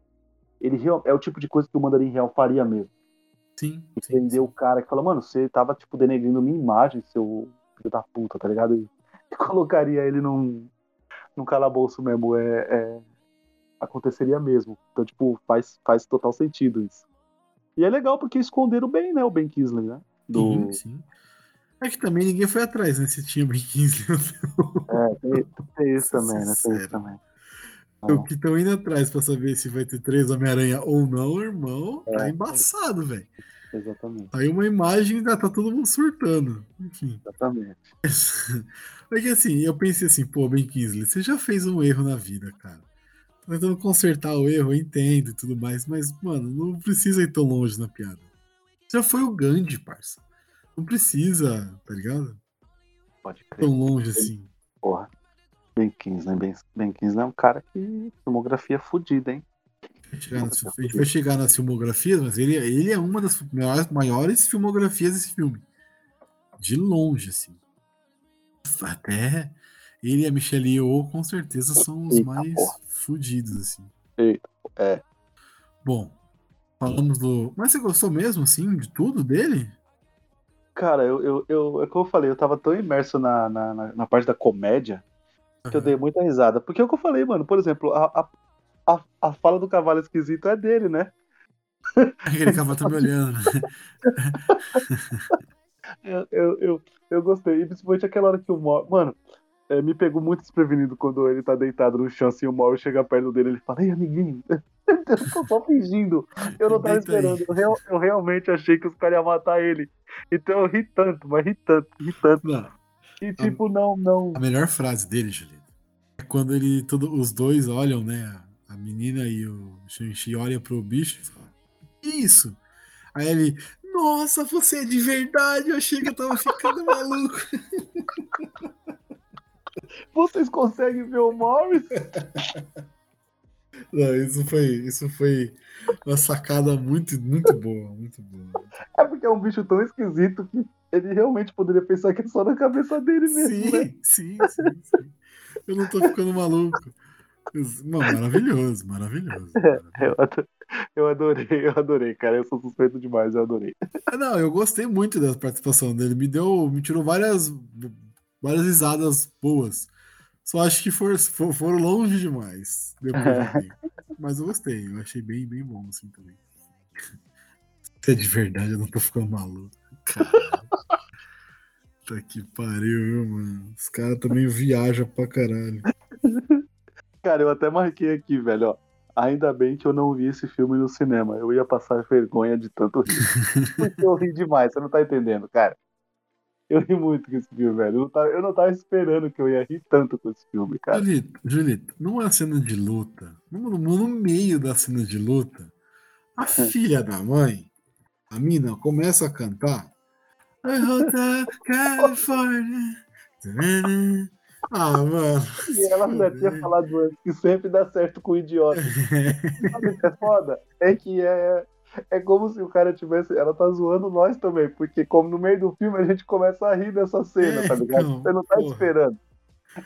Ele é o tipo de coisa que o mandarim real faria mesmo. Sim, E sim. o cara que fala, mano, você tava, tipo, denegrindo minha imagem, seu filho da puta, tá ligado? E, e colocaria ele num, num calabouço mesmo. É, é- aconteceria mesmo. Então, tipo, faz, faz total sentido isso. E é legal porque esconderam bem, né, o Ben Kingsley, né? Do, Sim, sim. É que também ninguém foi atrás, né? Se tinha Ben 15 É, tem, tem isso também, né? Tem isso também. O que estão indo atrás pra saber se vai ter três Homem-Aranha ou não, irmão, tá É. embaçado, velho. Exatamente, Aí uma imagem já tá todo mundo surtando. Enfim. exatamente. É que assim, eu pensei assim, pô, Ben Kingsley, você já fez um erro na vida, cara. Tá tentando consertar o erro, eu entendo e tudo mais, mas, mano, não precisa ir tão longe na piada. Já foi o Gandhi, parça. Não precisa, tá ligado? Pode crer. Tão longe assim. Porra. Ben Kingsley, Ben, ben Kingsley é um cara que filmografia fodida, hein? A gente vai chegar nas- a gente vai chegar nas filmografias, mas ele, ele é uma das maiores, maiores filmografias desse filme. De longe, assim. Até ele e a Michelle Yeoh, com certeza, são os Eita, mais porra. fodidos, assim. Eita, é. Bom, falamos do. Mas você gostou mesmo, assim, de tudo dele? Cara, eu, eu, eu, é como eu falei, eu tava tão imerso na, na, na- parte da comédia que eu dei muita risada. Porque é o que eu falei, mano. Por exemplo, a, a, a, fala do cavalo esquisito é dele, né? Aquele cavalo tá me olhando. Eu, eu, eu, eu gostei. E principalmente aquela hora que o Mor... Mano, é, me pegou muito desprevenido quando ele tá deitado no chão, assim, o Mauro chega perto dele ele fala, ei, amiguinho, eu tô só fingindo. Eu não tava esperando. Eu, real- eu realmente achei que os caras iam matar ele. Então eu ri tanto, mas ri tanto, ri tanto. Não, E tipo, não, não. a melhor frase dele, Julito, é quando ele, todo, os dois olham, né? A menina e o Shang-Chi olham pro bicho e falam: "Que Isso. Aí ele, nossa, você é de verdade, eu achei que eu tava ficando maluco. Vocês conseguem ver o Morris? Não, isso foi, isso foi uma sacada muito, muito boa, muito boa. É porque é um bicho tão esquisito que ele realmente poderia pensar que é só na cabeça dele mesmo, né? Sim, sim, sim, sim. Eu não tô ficando maluco. Mano, maravilhoso, maravilhoso. Eu ado- eu adorei, eu adorei, cara. Eu sou suspeito demais, eu adorei. Ah, Não, eu gostei muito da participação dele. Me deu, me tirou várias, várias risadas boas. Só acho que for, for- foram longe demais. Depois. Mas eu gostei, eu achei bem, bem bom assim também. Se é de verdade, eu não tô ficando maluco. Caralho. Tá que pariu, viu, mano? Os caras também viajam pra caralho. Cara, eu até marquei aqui, velho, ó. Ainda bem que eu não vi esse filme no cinema. Eu ia passar vergonha de tanto rir. Eu ri demais, você não tá entendendo, cara. Eu ri muito com esse filme, velho. Eu não tava, eu não tava esperando que eu ia rir tanto com esse filme, cara. Julito, Julito, numa cena de luta, no, no- meio da cena de luta, a filha da mãe, a mina, começa a cantar. I Hotel California. Ah, mano. E ela já tinha falado antes que sempre dá certo com o idiota. Sabe o que é foda? É que é, é como se o cara tivesse. Ela tá zoando nós também, porque como no meio do filme a gente começa a rir dessa cena, É, tá ligado? então, Você não tá porra. esperando.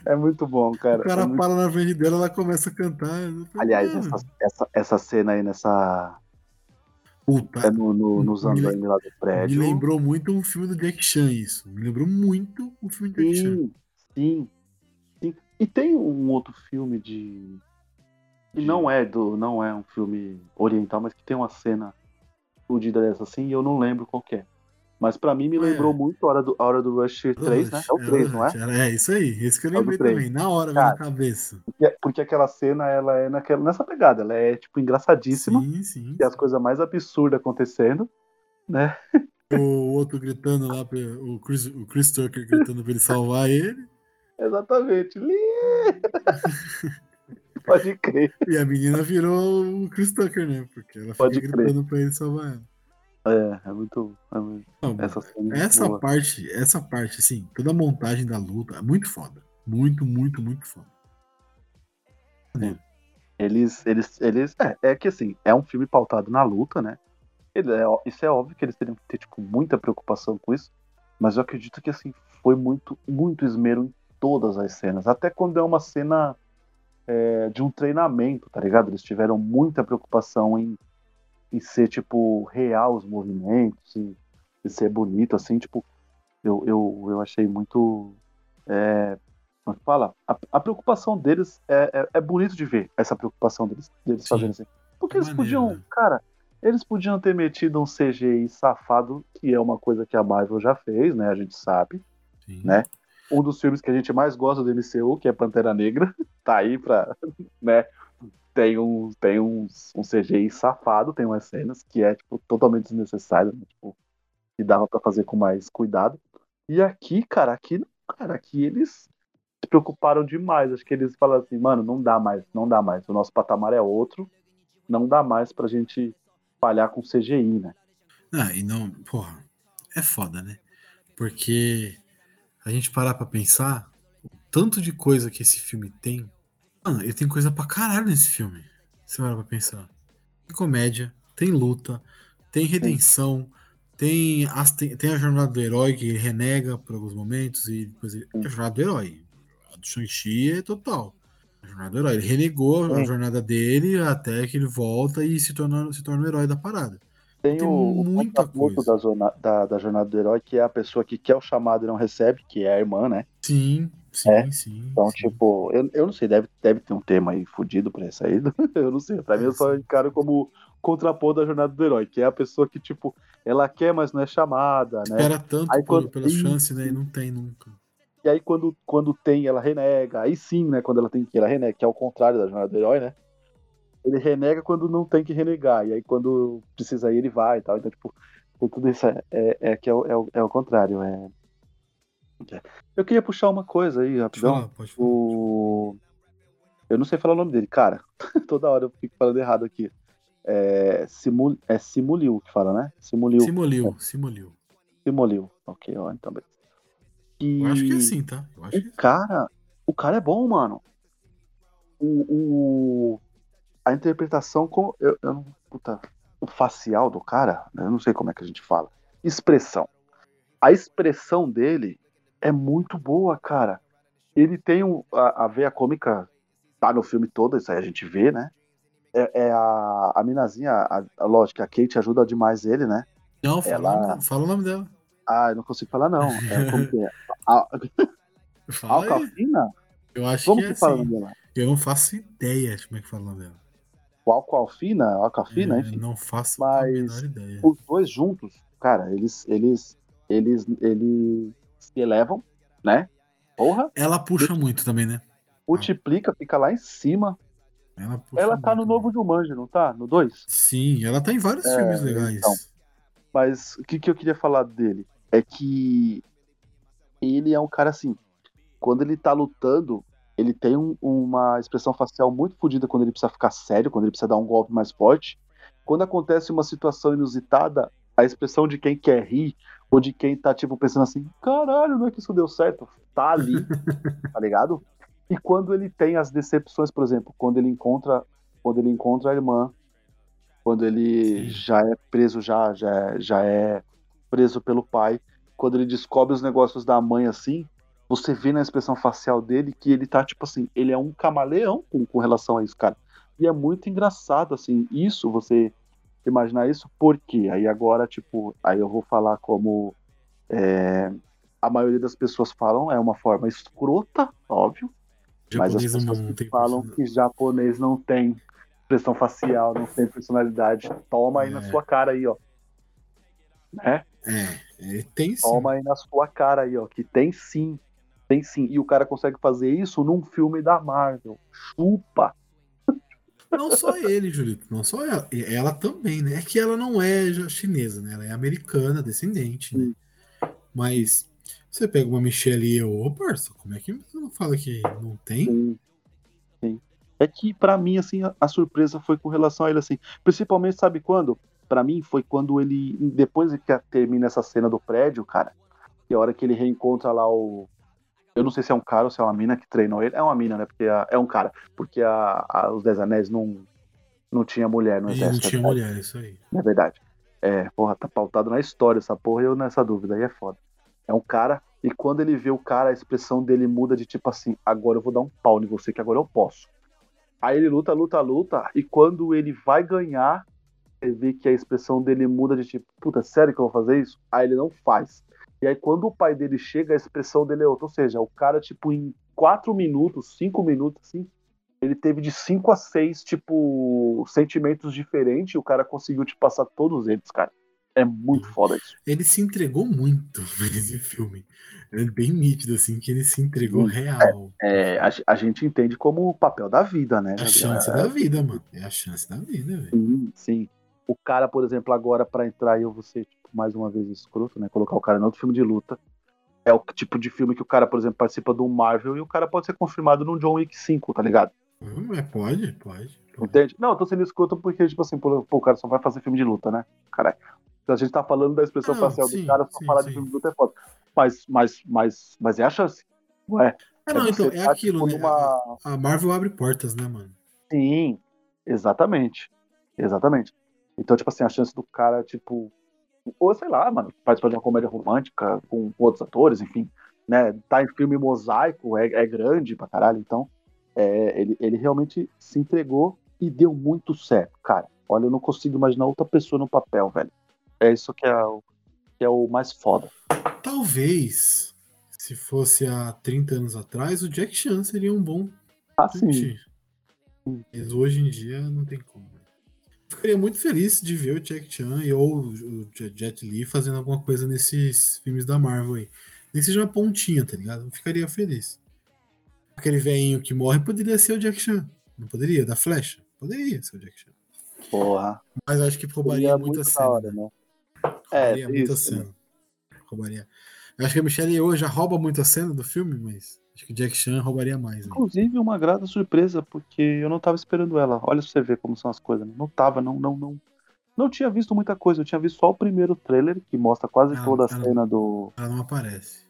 É muito bom, cara. O cara É muito- para na frente dela, ela começa a cantar. Aliás, "Mano, essa, essa, essa cena aí nessa. puta, É no, no, nos Me andames lá do me prédio. lembrou muito um filme do Jack Chan, isso. Me lembrou muito um filme do Jack Chan. Sim, sim. E tem um outro filme de. Que não é do. não é um filme oriental, mas que tem uma cena fodida dessa assim, e eu não lembro qual que é. Mas pra mim me lembrou É. muito a hora do, a hora do Rush 3, né? É o 3, não é? É, isso aí, esse que eu É lembrei também, na hora, Cara, na cabeça. Porque, porque aquela cena, ela é naquela, nessa pegada, ela é, tipo, engraçadíssima. Sim, sim. Tem as coisas mais absurdas acontecendo, né? O outro gritando lá, pra- o Chris, o Chris Tucker gritando pra ele salvar ele, Exatamente. Pode crer. e a menina virou o Chris Tucker, né? Porque ela fica Pode crer. gritando pra ele salvar ela. É, é muito. é muito- Não, essa é essa boa. parte, essa parte, assim, toda a montagem da luta é muito foda. Muito, muito, muito foda. Eles, eles, eles. É, é que assim, é um filme pautado na luta, né? Ele é isso é óbvio que eles teriam que ter, tipo, muita preocupação com isso. Mas eu acredito que, assim, foi muito, muito esmero em todas as cenas. Até quando é uma cena é, de um treinamento, tá ligado? Eles tiveram muita preocupação em, em ser, tipo, real os movimentos, e, e ser bonito, assim, tipo. Eu, eu, eu achei muito. É, como é que fala? A, a preocupação deles é, é, é bonito de ver, essa preocupação deles, deles Sim. fazendo assim. Porque É eles maneiro, podiam, né? cara, eles podiam ter metido um CGI safado, que é uma coisa que a Marvel já fez, né? A gente sabe. Sim. Né? Um dos filmes que a gente mais gosta do MCU, que é Pantera Negra, tá aí pra. né? Tem, um, tem uns, um CGI safado, tem umas cenas que é tipo, totalmente desnecessário, né? tipo, que dava pra fazer com mais cuidado. E aqui, cara, aqui, cara, aqui eles se preocuparam demais. Acho que eles falaram assim, mano, não dá mais, não dá mais. O nosso patamar é outro, não dá mais pra gente falhar com CGI, né? Ah, e não, porra, é foda, né? Porque a gente parar pra pensar, o tanto de coisa que esse filme tem. Mano, ele tem coisa pra caralho nesse filme. Você parar pra pensar. Tem comédia, tem luta, tem redenção, tem, as, tem, tem a jornada do herói que ele renega por alguns momentos e depois ele. A jornada do herói. A do Shang-Chi é total. A jornada do herói. Ele renegou a Sim. jornada dele até que ele volta e se torna, se torna o herói da parada. Tem, Tem o, o muita contraponto coisa. da, zona- da, da jornada do herói, que é a pessoa que quer o chamado e não recebe, que é a irmã, né? Sim, sim, É. sim. Então, sim. tipo, eu, eu não sei, deve, deve ter um tema aí fudido pra essa aí. Eu não sei. Pra mim, eu só encaro como contraponto da jornada do herói, que é a pessoa que, tipo, ela quer, mas não é chamada, né? Espera tanto Aí quando- pela Isso. chance, né? E não tem nunca. E aí, quando, quando tem, ela renega. Aí sim, né? Quando ela tem que, ela renega, que é o contrário da jornada do herói, né? Ele renega quando não tem que renegar. E aí, quando precisa ir, ele vai e tal. Então, tipo, tudo isso é, é, é que é o, é, o, é o contrário. É... Eu queria puxar uma coisa aí, Pode rapidão. falar, pode falar. O. Eu não sei falar o nome dele, cara. Toda hora eu fico falando errado aqui. É, Simu... é Simuliu que fala, né? Simuliu. Simuliu, simuliu. Simuliu. Ok, ó, então beleza. E... Eu acho que é assim, tá? Acho que O cara, o cara é bom, mano. O, o- a interpretação com eu, eu não, puta, o facial do cara, eu não sei como é que a gente fala. Expressão. A expressão dele é muito boa, cara. Ele tem um, a, a veia cômica tá no filme todo, isso aí a gente vê, né? É, é a, a minazinha, a, a, lógico, a Kate ajuda demais ele, né? Não, fala, Ela- fala o nome dela. Ah, eu não consigo falar não. É, como que é? Eu acho Como que que é fala assim. Eu não faço ideia de como é que fala o nome dela. O Alcalfina, Alcafina, É, enfim. não faço Mas a menor ideia. Os dois juntos, cara, eles, eles, eles, eles se elevam, né? Porra, Ela puxa muito também, né? multiplica, fica lá em cima. Ela, puxa Ela tá no muito novo também. Jumanji, não tá? No 2? Sim, ela tá em vários É, filmes legais. então. Mas o que, que eu queria falar dele é que ele é um cara assim, quando ele tá lutando, ele tem um- uma expressão facial muito fodida quando ele precisa ficar sério, quando ele precisa dar um golpe mais forte. Quando acontece uma situação inusitada, a expressão de quem quer rir, ou de quem tá, tipo, pensando assim, caralho, não é que isso deu certo, tá ali, tá ligado? E quando ele tem as decepções, por exemplo, quando ele encontra, quando ele encontra a irmã, quando ele Sim. já é preso, já, já, é- já é preso pelo pai, quando ele descobre os negócios da mãe assim, você vê na expressão facial dele que ele tá, tipo assim, ele é um camaleão com, com relação a isso, cara. E é muito engraçado, assim, isso, você imaginar isso, porque aí agora, tipo, aí eu vou falar como é, a maioria das pessoas falam, é uma forma escrota, óbvio, mas as pessoas que falam personalidade. que japonês não tem expressão facial, não tem personalidade, toma aí na É. sua cara aí, ó. Né? É, ele tem sim. Toma aí na sua cara aí, ó, que tem sim. Tem sim. E o cara consegue fazer isso num filme da Marvel. Chupa! Não só ele, Julito, não só ela. Ela também, né? É que ela não é chinesa, né? Ela é americana, descendente, né? Mas você pega uma Michelle e ô, parça, como é que você não fala que não tem? Sim. Sim. É que pra mim, assim, a, a surpresa foi com relação a ele, assim. Principalmente, sabe quando? Pra mim foi quando ele, depois que termina essa cena do prédio, cara, que é a hora que ele reencontra lá o, eu não sei se é um cara ou se é uma mina que treinou ele. É uma mina, né? Porque a, é um cara. Porque a, a, os Dez Anéis não, não tinha mulher no exército. não tinha né? mulher, isso aí. É verdade. É, porra, tá pautado na história essa porra e eu nessa dúvida. Aí é foda. É um cara, e quando ele vê o cara, a expressão dele muda de tipo assim: agora eu vou dar um pau em você, que agora eu posso. Aí ele luta, luta, luta, e quando ele vai ganhar, você vê que a expressão dele muda de tipo: puta, sério que eu vou fazer isso? Aí ele não faz. E aí, quando o pai dele chega, a expressão dele é outra. Ou seja, o cara, tipo, em quatro minutos, cinco minutos, assim, ele teve de cinco a seis, tipo, sentimentos diferentes e o cara conseguiu te passar todos eles, cara. É muito foda isso. Ele se entregou muito nesse filme. É bem nítido, assim, que ele se entregou real. É, a, a gente entende como o papel da vida, né? É a chance da vida, mano. É a chance da vida, velho. Sim, sim. O cara, por exemplo, agora pra entrar e eu vou ser, tipo, mais uma vez escroto, né? Colocar o cara em outro filme de luta. É o tipo de filme que o cara, por exemplo, participa do Marvel e o cara pode ser confirmado num John Wick 5, tá ligado? Hum, É, pode, pode. pode. Entende? Não, eu tô sendo escroto porque, tipo assim, pô, o cara só vai fazer filme de luta, né? Caralho. A gente tá falando da expressão Não, facial sim, do cara, só sim, falar sim. de filme de luta é foda. Mas, mas, mas, mas é a chance. Ué. É, não, então, é tá, aquilo, tipo, né? numa- A Marvel abre portas, né, mano? Sim, exatamente. Exatamente. Então, tipo assim, a chance do cara, tipo. Ou sei lá, mano, participar de uma comédia romântica com outros atores, enfim, né? Tá em filme mosaico, é, é grande pra caralho. Então, é, ele, ele realmente se entregou e deu muito certo, cara. Olha, eu não consigo imaginar outra pessoa no papel, velho. É isso que é o, que é o mais foda. Talvez, se fosse há 30 anos atrás, o Jack Chan seria um bom Assim, Gente, Mas hoje em dia não tem como. Né? Ficaria muito feliz de ver o Jack Chan e ou o Jet Li fazendo alguma coisa nesses filmes da Marvel aí. Nem seja uma pontinha, tá ligado? Eu ficaria feliz. Aquele velhinho que morre poderia ser o Jack Chan. Não poderia? Da flecha? Poderia ser o Jack Chan. porra. Mas acho que roubaria muita cena. hora, né? né? É, Roubaria muita isso, né? cena. Roubaria. Eu acho que a Michelle Yeoh já rouba muita cena do filme, mas acho que o Jack Chan roubaria mais. Né? Inclusive, uma grata surpresa, porque eu não tava esperando ela. Olha pra você ver como são as coisas. né? Não tava, não, não, não. Não tinha visto muita coisa. Eu tinha visto só o primeiro trailer, que mostra quase Ela- toda a ela- cena do. Ela não aparece.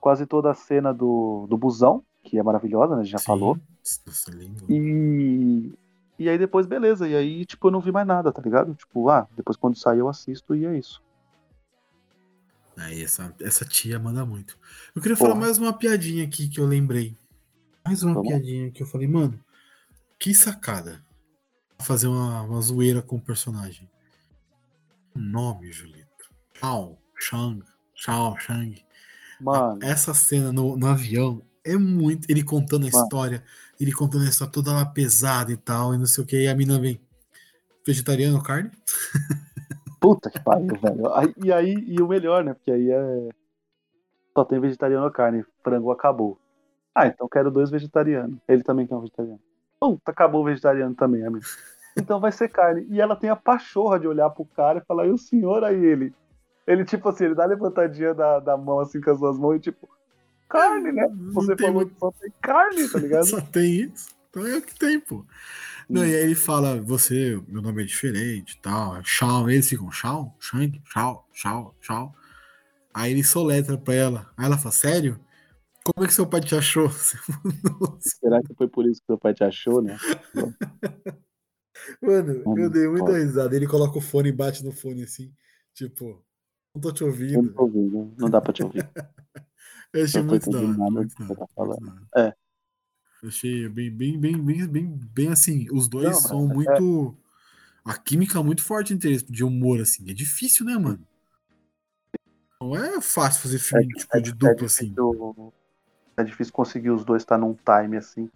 Quase toda a cena do, do busão, que é maravilhosa, né? a gente Já Sim. falou. Nossa, lindo. E. E aí depois, beleza. E aí, tipo, eu não vi mais nada, tá ligado? Tipo, ah, depois quando sair eu assisto e é isso. Aí essa, essa tia manda muito. Eu queria falar Porra. mais uma piadinha aqui que eu lembrei. Mais uma Vamos piadinha que eu falei, mano, que sacada. Fazer uma, uma zoeira com o personagem. O nome, Julito. Shao, Shang, Shao, Shang. Mano, Essa cena no, no avião é muito. Ele contando a Mano. história, ele contando a história toda lá pesada e tal, e não sei o que. E a mina vem. Vegetariano, carne? puta que pariu, velho. Aí- E aí, e o melhor, né? Porque aí é. Só tem vegetariano ou carne. Frango acabou. Ah, então quero dois vegetarianos. Ele também quer um vegetariano. Puta, acabou o vegetariano também, amigo. Então vai ser carne. E ela tem a pachorra de olhar pro cara e falar, e o senhor aí, ele? Ele, tipo assim, ele dá a levantadinha da, da mão assim com as duas mãos e tipo, carne, né? Você falou muito- que só tem carne, tá ligado? Só tem isso. Então é o que tem, pô. Não, Hum. e aí ele fala, você, meu nome é diferente tal. Shao, eles ficam Shao, Shang, Shao, Shao, Shao. Aí ele soletra pra ela. Aí ela fala, sério? Como é que seu pai te achou? Será que foi por isso que seu pai te achou, né? Mano, eu Hum, dei muita risada. Ele coloca o fone e bate no fone assim, tipo, não tô te Eu não ouvindo. tô ouvindo, não dá pra te ouvir. Eu achei muito da hora. tá. É. Achei bem, bem, bem, bem, bem, bem assim. Os dois Não, são é- muito. A química é muito forte entre eles, de humor, assim. É difícil, né, mano? Não é fácil fazer filme tipo, de dupla, assim. difícil, é difícil conseguir os dois estar num time assim.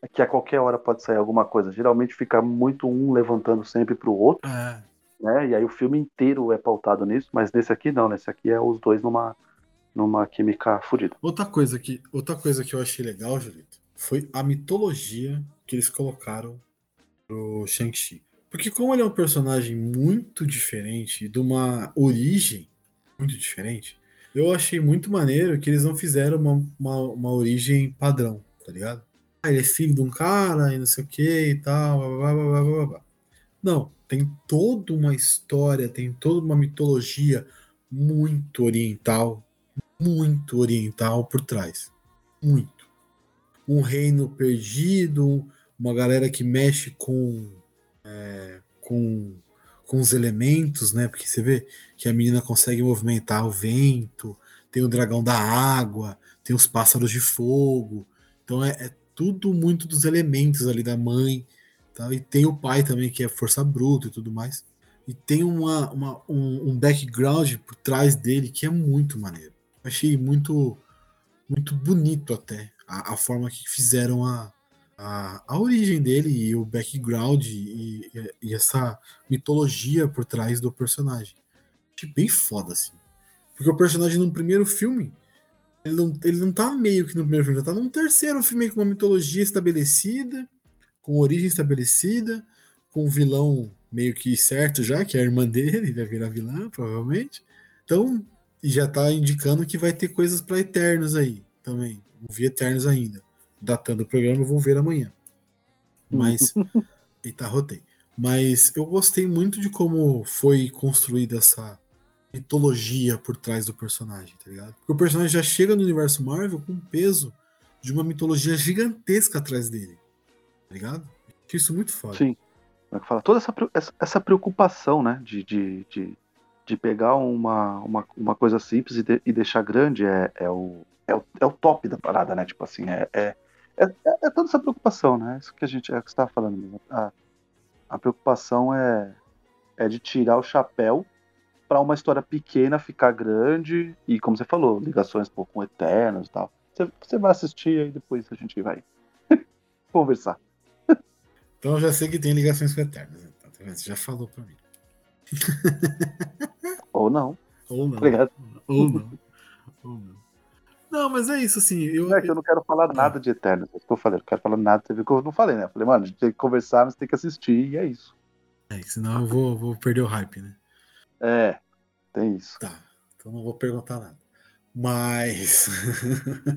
É que a qualquer hora pode sair alguma coisa. Geralmente fica muito um levantando sempre pro outro. É. né? E aí o filme inteiro é pautado nisso, mas nesse aqui não, nesse aqui é os dois numa, numa química fodida. Outra coisa que, outra coisa que eu achei legal, Julito, foi a mitologia que eles colocaram pro Shang-Chi. Porque como ele é um personagem muito diferente, de uma origem muito diferente, eu achei muito maneiro que eles não fizeram uma, uma, uma origem padrão, tá ligado? Ah, ele é filho de um cara e não sei o que e tal, blá, blá, blá, blá, blá. Não, tem toda uma história, tem toda uma mitologia muito oriental, muito oriental por trás. Muito. Um reino perdido, uma galera que mexe com, é, com, com os elementos, né? Porque você vê que a menina consegue movimentar o vento, tem o dragão da água, tem os pássaros de fogo. Então é, é tudo muito dos elementos ali da mãe. Tá? E tem o pai também, que é força bruta e tudo mais. E tem uma, uma um, um, background por trás dele que é muito maneiro. Achei muito muito bonito até a, a forma que fizeram a, a, a, origem dele e o background e, e, e, essa mitologia por trás do personagem. Achei bem foda, assim. Porque o personagem no primeiro filme, ele não, ele não tá meio que no primeiro filme, ele tá num terceiro filme com uma mitologia estabelecida, com origem estabelecida, com um vilão meio que certo já, que é a irmã dele, vai virar vilã, provavelmente. Então, já tá indicando que vai ter coisas para Eternos aí também. Não vi Eternos ainda. Datando o programa, vou ver amanhã. Mas. Eita, rotei. Mas eu gostei muito de como foi construída essa mitologia por trás do personagem, tá ligado? Porque o personagem já chega no universo Marvel com peso de uma mitologia gigantesca atrás dele ligado? Acho isso muito foda. Sim. É fala, toda essa, essa preocupação, né, de, de, de, de pegar uma, uma, uma coisa simples e, de, e deixar grande é, é, o, é, o, é o top da parada, né? Tipo assim, é, é, é, é toda essa preocupação, né? Isso que a gente é que está falando. Mesmo. A, a preocupação é, é de tirar o chapéu para uma história pequena ficar grande e, como você falou, ligações pô, com Eternos e tal. Você, você vai assistir e depois a gente vai conversar. Então eu já sei que tem ligações com Eternos. Então, tá Você já falou pra mim. Ou não. Ou não. Obrigado. Ou não. Ou não. Não, mas é isso, assim. Eu, é que eu não quero falar nada de Eternos. É isso que eu falei. Eu não quero falar nada. Você viu que eu não falei, né? Eu falei, mano, a gente tem que conversar, mas tem que assistir, e é isso. É, senão eu vou, vou perder o hype, né? É, tem isso. Tá. Então não vou perguntar nada. Mas.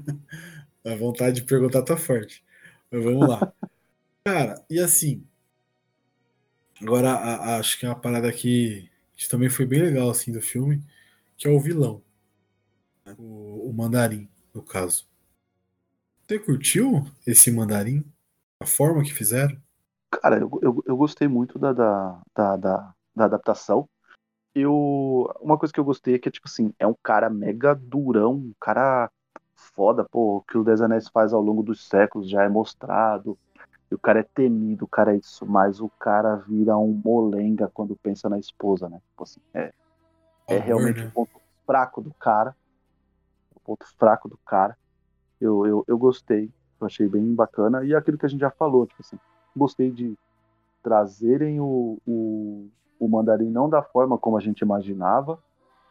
a vontade de perguntar tá forte. Mas vamos lá. Cara, e assim. Agora, a, a, acho que é uma parada que, que, também foi bem legal assim do filme, que é o vilão. O, o mandarim, no caso. Você curtiu esse mandarim? A forma que fizeram? Cara, eu, eu, eu gostei muito da, da, da, da, da adaptação. Eu, uma coisa que eu gostei é que, tipo assim, é um cara mega durão, um cara foda, pô, o que o Dez Anéis faz ao longo dos séculos já é mostrado. E o cara é temido, o cara é isso, mas o cara vira um molenga quando pensa na esposa, né? Tipo assim, é, é realmente né? o ponto fraco do cara. Ponto fraco do cara. Eu, eu, eu gostei, eu achei bem bacana. E aquilo que a gente já falou, tipo assim, gostei de trazerem o, o, o mandarim não da forma como a gente imaginava,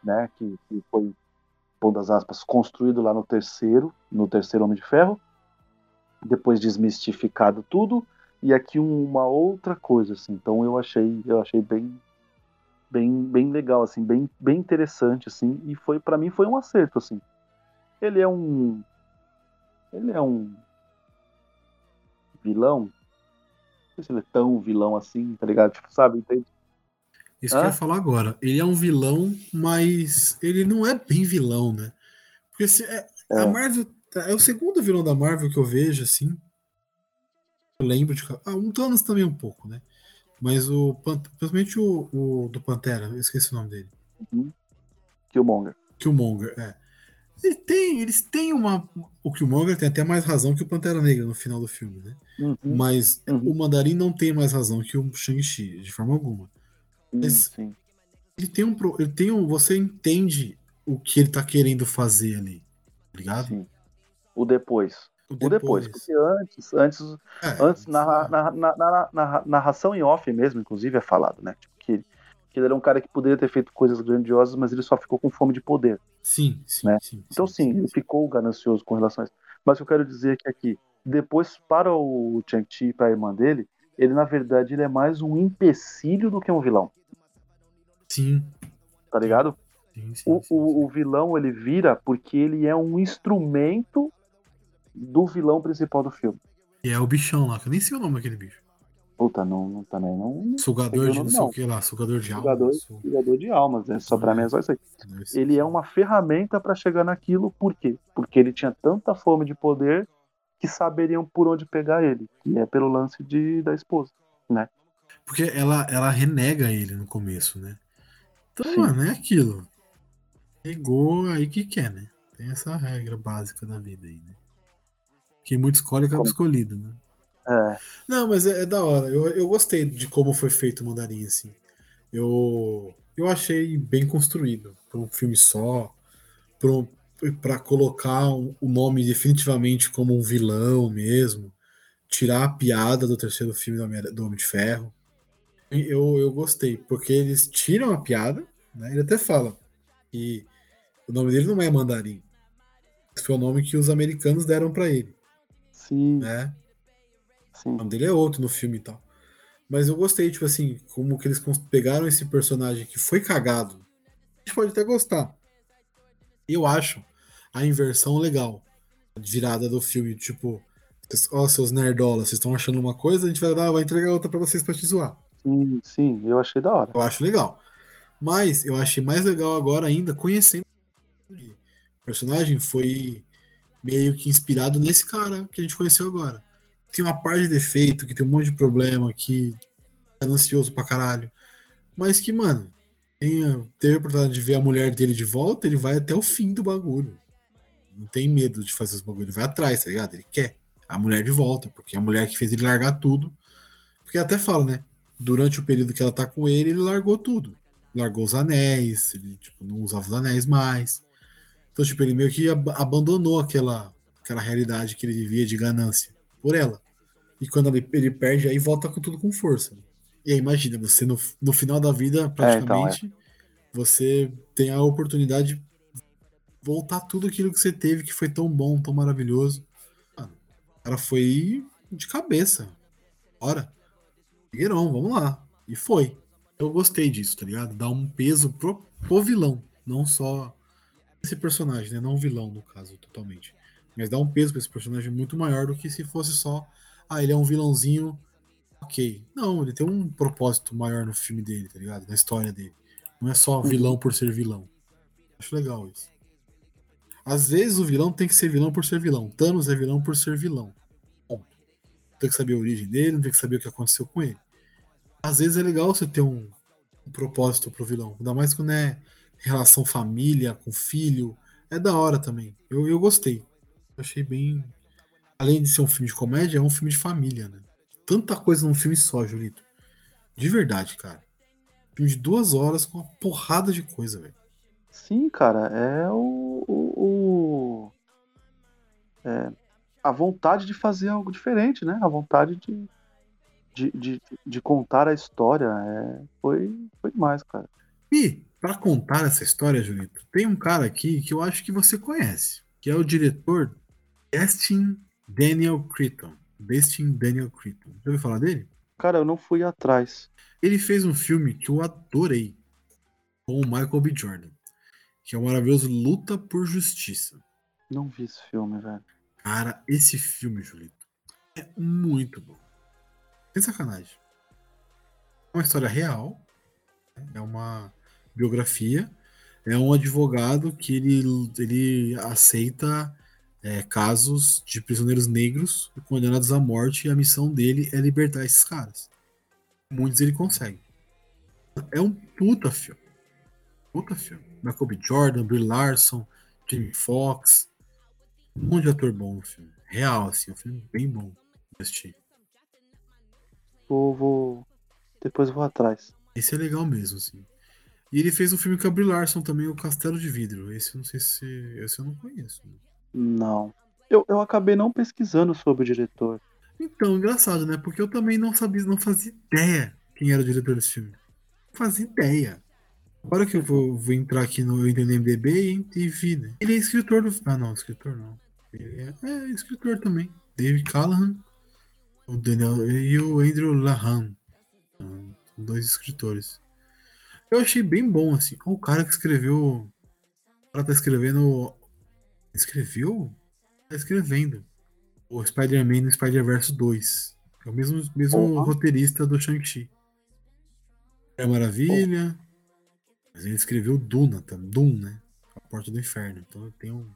né? Que, que foi, pondo as aspas, construído lá no terceiro, no terceiro Homem de Ferro, depois desmistificado tudo e aqui uma outra coisa assim. Então eu achei, eu achei bem bem bem legal assim, bem bem interessante assim e foi para mim foi um acerto assim. Ele é um ele é um vilão. Não sei se ele é tão vilão assim, tá ligado? Tipo, sabe, entende? Isso Hã? que eu ia falar agora. Ele é um vilão, mas ele não é bem vilão, né? Porque se, é, é. a Marvel é o segundo vilão da Marvel que eu vejo, assim. Eu lembro de. Ah, um Thanos também um pouco, né? Mas o. Principalmente o, o do Pantera, eu esqueci o nome dele. Uhum. Killmonger. Killmonger, é. Ele tem, eles têm uma. O Killmonger tem até mais razão que o Pantera Negra no final do filme, né? Uhum. Mas uhum. o Mandarim não tem mais razão que o Shang-Chi, de forma alguma. Mas Sim. ele tem um. Ele tem um. Você entende o que ele tá querendo fazer ali. Ligado? Sim o depois. O depois, o depois porque antes, antes, é, antes na, na, na, na, narração em off mesmo, inclusive, é falado, né? Tipo, que ele era um cara que poderia ter feito coisas grandiosas, mas ele só ficou com fome de poder. Sim, sim, Né? sim. Então, sim, ele ficou ganancioso com relação a isso. Mas o que eu quero dizer é que aqui, depois, para o Chang-Chi e para a irmã dele, ele, na verdade, ele é mais um empecilho do que um vilão, Sim, tá ligado? sim, sim, O, sim, o, o vilão, ele vira porque ele é um instrumento do vilão principal do filme. E é o bichão lá, que eu nem sei o nome daquele bicho. Puta, não, não nem. Não, Sugador de não sei o que lá, sugador de. Sugador, su- sugador de almas, né? Só pra mim é só isso aí. ser. Ele é uma ferramenta pra chegar naquilo, por quê? Porque ele tinha tanta fome de poder que saberiam por onde pegar ele, que é pelo lance de, da esposa. Porque ela, ela renega ele no começo, né? Então, Sim. mano, é aquilo. Pegou aí que quer, né? Tem essa regra básica da vida aí, né? Quem muito escolhe acaba Como- escolhido, né? É, Não, mas é, é da hora. Eu, eu gostei de como foi feito o Mandarim, assim. Eu, eu achei bem construído. Para um filme só. pra um- colocar um- o nome definitivamente como um vilão mesmo. Tirar a piada do terceiro filme do Homem, do Homem de Ferro. Eu, eu gostei, porque eles tiram a piada, né? Ele até fala que o nome dele não é Mandarim. Esse foi o nome que os americanos deram para ele, sim, né? Sim. O nome dele é outro no filme e tal. Mas eu gostei, tipo assim, como que eles pegaram esse personagem que foi cagado. A gente pode até gostar. Eu acho a inversão legal. A virada do filme, tipo, ó, seus nerdolas, vocês estão achando uma coisa, a gente vai dar, vai entregar outra pra vocês pra te zoar. Sim, sim, eu achei da hora. Eu acho legal. Mas eu achei mais legal agora ainda conhecendo o personagem foi meio que inspirado nesse cara que a gente conheceu agora. Tem uma parte de defeito, que tem um monte de problema, que é ansioso pra caralho. Mas que, mano, tem, teve a oportunidade de ver a mulher dele de volta, ele vai até o fim do bagulho. Não tem medo de fazer os bagulhos, ele vai atrás, tá ligado? Ele quer a mulher de volta, porque é a mulher que fez ele largar tudo. Porque até fala, né? Durante o período que ela tá com ele, ele largou tudo. Largou os anéis, ele tipo, não usava os anéis mais. Então, tipo, ele meio que ab- abandonou aquela, aquela realidade que ele vivia de ganância por ela. E quando ele, ele perde, aí volta com tudo com força. E aí, imagina, você no, no final da vida, praticamente, você tem a oportunidade de voltar tudo aquilo que você teve, que foi tão bom, tão maravilhoso. Mano, o cara foi de cabeça. Bora. Figueirão, vamos lá. E foi. Eu gostei disso, tá ligado? Dar um peso pro, pro vilão, não só esse personagem, né? Não o vilão, no caso, totalmente. Mas dá um peso pra esse personagem muito maior do que se fosse só. Ah, ele é um vilãozinho. Ok. Não, ele tem um propósito maior no filme dele, tá ligado? Na história dele. Não é só vilão por ser vilão. Acho legal isso. Às vezes o vilão tem que ser vilão por ser vilão. Thanos é vilão por ser vilão. Ponto. Tem que saber a origem dele, não tem que saber o que aconteceu com ele. Às vezes é legal você ter um, um propósito pro vilão. Ainda mais quando é relação família, com filho. É da hora também. Eu, eu gostei. Achei bem. Além de ser um filme de comédia, é um filme de família, né? Tanta coisa num filme só, Julito. De verdade, cara. Filme de duas horas com uma porrada de coisa, velho. Sim, cara, é o. o- o- é, a vontade de fazer algo diferente, né? A vontade de, de, de, de contar a história. É, foi, foi demais, cara. E, pra contar essa história, Julito, tem um cara aqui que eu acho que você conhece, que é o diretor Destin Daniel Cretton. Destin Daniel Cretton. Já ouviu falar dele? Cara, eu não fui atrás. Ele fez um filme que eu adorei com o Michael B. Jordan, que é o maravilhoso Luta por Justiça. Não vi esse filme, velho. Cara, esse filme, Julito, é muito bom. Sem sacanagem. É uma história real, é uma biografia. É um advogado que ele, ele aceita é, casos de prisioneiros negros condenados à morte e a missão dele é libertar esses caras. Muitos ele consegue. É um puta filme. Puta filme. Michael B. Jordan, Bill Larson, Jamie Foxx. Um monte de ator bom no filme. Real, assim. Um filme bem bom de assistir. Vou, vou. Depois vou atrás. Esse é legal mesmo, assim. E ele fez um filme com a Brie Larson também, O Castelo de Vidro. Esse eu não sei se. Esse eu não conheço. Não. Eu, eu acabei não pesquisando sobre o diretor. Então, engraçado, né? Porque eu também não sabia, não fazia ideia quem era o diretor desse filme. Faz ideia. Agora que eu vou, vou entrar aqui no IMDB e vi, né? Ele é escritor do. Ah, não, escritor não. Ele é, é escritor também. David Callahan, o Daniel e o Andrew Lahan. Dois escritores. Eu achei bem bom, assim. O cara que escreveu. O cara tá escrevendo. Escreveu? Tá escrevendo. O Spider-Man no Spider-Verse 2. É o mesmo, mesmo Uhum. roteirista do Shang-Chi. É Maravilha. Mas ele escreveu Duna, tá? Doom, né? A Porta do Inferno. Então ele tem, um,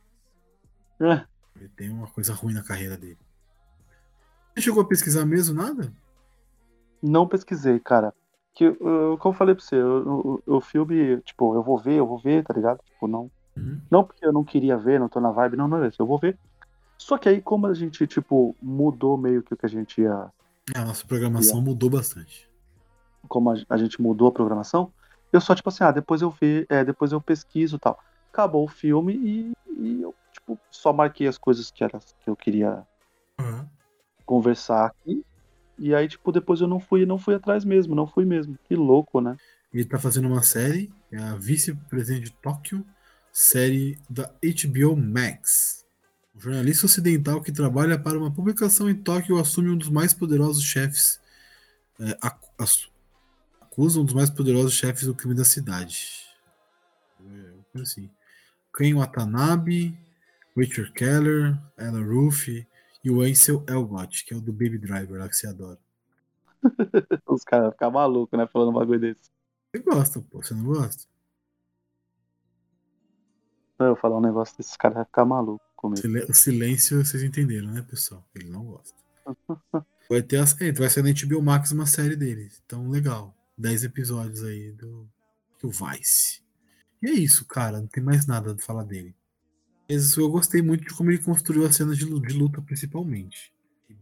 É, ele tem uma coisa ruim na carreira dele. Você chegou a pesquisar mesmo nada? não pesquisei, cara. Que, uh, como eu falei pra você, o, o, o filme, tipo, eu vou ver, eu vou ver, tá ligado? Tipo, não. Uhum. Não porque eu não queria ver, não tô na vibe, não, não é isso. Eu vou ver. Só que aí, como a gente, tipo, mudou meio que o que a gente ia. É, A nossa programação mudou bastante. Como a, a gente mudou a programação, eu só, tipo assim, ah, depois eu ver, é, depois eu pesquiso e tal. Acabou o filme e, e eu, tipo, só marquei as coisas que, era, que eu queria Uhum. conversar aqui. E aí, tipo, depois eu não fui, não fui atrás mesmo, não fui mesmo. Que louco, né? Ele tá fazendo uma série, é a Vice-Presidente de Tóquio, série da HBO Max. Um jornalista ocidental que trabalha para uma publicação em Tóquio assume um dos mais poderosos chefes. é, acusa um dos mais poderosos chefes do crime da cidade. É, assim. Ken Watanabe, Richard Keller, Ella Ruff e o Ansel Elgott, que é o do Baby Driver lá que você adora. Os caras vão ficar malucos, né? Falando um bagulho desse. Você gosta, pô, você não gosta? Eu falar um negócio desses caras vai ficar maluco comigo. O silêncio, vocês entenderam, né, pessoal? Ele não gosta. Vai ter as, é, vai ser na HBO Max uma série dele. Então, legal. 10 episódios aí do, do Vice. E é isso, cara. Não tem mais nada de falar dele. Mas eu gostei muito de como ele construiu as cenas de de luta, principalmente.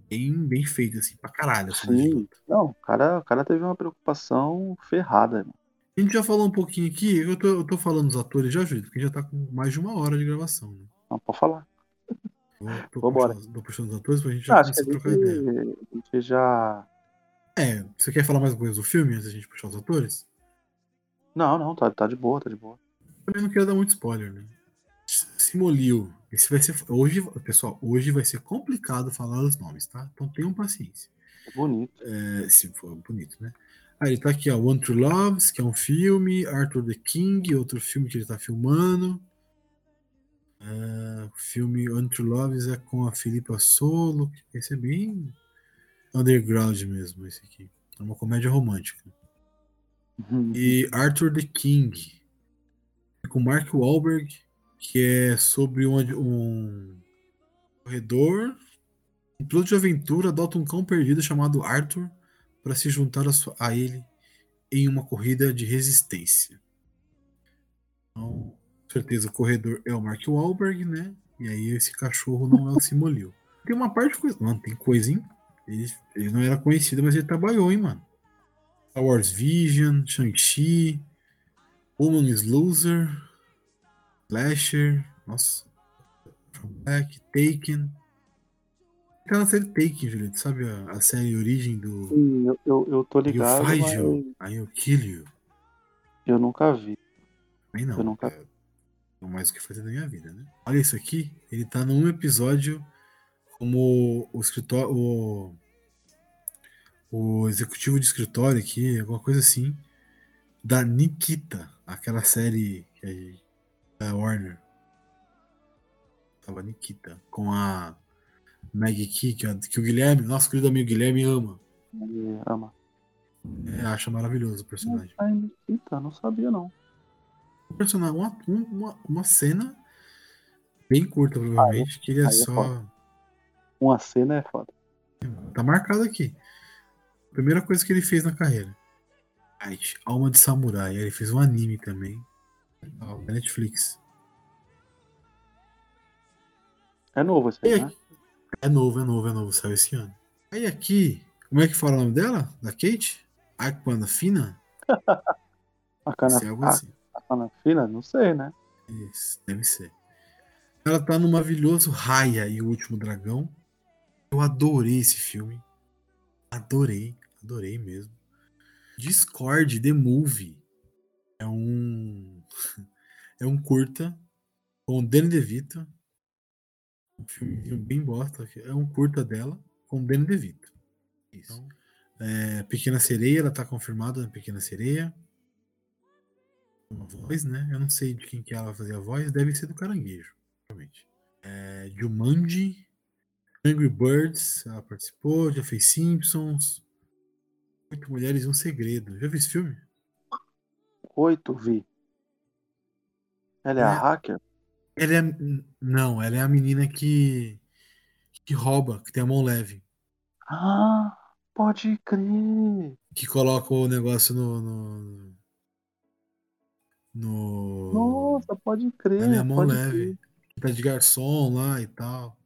Bem, bem feito, assim, pra caralho. Sim. Não, o cara, o cara teve uma preocupação ferrada, mano. A gente já falou um pouquinho aqui. Eu tô, eu tô falando dos atores já, Júlio, porque já tá com mais de uma hora de gravação, né? Não, pode falar. Eu tô, Vambora. puxando, tô puxando os atores pra gente já começar a trocar ideia. gente, a gente já. É, você quer falar mais coisas do filme antes da gente puxar os atores? Não, não, tá, tá de boa, tá de boa. Também não quero dar muito spoiler, né? Simolio. Esse vai ser. Hoje, pessoal, hoje vai ser complicado falar os nomes, tá? Então tenham paciência. Bonito. É, se for bonito, né? Ele tá aqui, ó. One True Loves, que é um filme. Arthur the King, outro filme que ele tá filmando. É, o filme One True Loves é com a Filipa Solo. Esse é bem underground mesmo, esse aqui. É uma comédia romântica. Uhum. E Arthur the King, com Mark Wahlberg, que é sobre um, um corredor, um piloto de aventura adota um cão perdido chamado Arthur para se juntar a, sua- a ele em uma corrida de resistência. Então, com certeza o corredor é o Mark Wahlberg, né? E aí esse cachorro não é o Simolio. Tem uma parte de coisa. Mano, tem coisa, hein? Ele, ele não era conhecido, mas ele trabalhou, hein, mano. Star Wars Vision, Shang-Chi, Woman is Loser, Slasher, nossa, From Taken. Na série Taken, Juliette, sabe a, a série origem do Sim, eu, eu, eu tô You ligado, Fight mas You, I Will Kill You. eu nunca vi. Aí não, Eu nunca- é, não mais o que fazer na minha vida, né? Olha isso aqui, ele tá num episódio como o escritório, o, o executivo de escritório aqui, alguma coisa assim, da Nikita, aquela série gente- da Warner. Tava Nikita, com a Maggie Key, que, que o Guilherme, nosso querido amigo Guilherme ama. Ele ama. É, acha maravilhoso o personagem. Nikita, não sabia não. um personagem, uma, uma, uma cena bem curta, provavelmente, que ele é aí é só. foda. Uma cena é foda. Tá marcado aqui. Primeira coisa que ele fez na carreira. Alma de Samurai. Aí Ele fez um anime também. Da Netflix. É novo esse aí, né? É novo, é novo, é novo. Saiu esse ano. Aí aqui, como é que fala o nome dela? Da Kate? Aquana Fina? A cana, Deve ser algo a, assim. fina? Não sei, né? Isso, deve ser. Ela tá no maravilhoso Raya e o Último Dragão. Eu adorei esse filme. Adorei, adorei mesmo. Discord The Movie. É um. É um curta com o Danny DeVito. Um filme bem bosta. É um curta dela com o Danny DeVito. Isso. Então, é, Pequena Sereia, ela tá confirmada na Pequena Sereia. Uma voz, né? Eu não sei de quem que ela fazia a voz, deve ser do caranguejo, realmente. É, Jumanji, Angry Birds, ela participou, já fez Simpsons. Oito Mulheres e um Segredo. Já viu esse filme? Oito, vi. Ela é, é a hacker? Ela é. Não, ela é a menina que. que rouba, que tem a mão leve. Ah, pode crer. Que coloca o negócio no. no... no... Nossa, pode crer. Ela é a mão leve. crer. Tá de garçom lá e tal.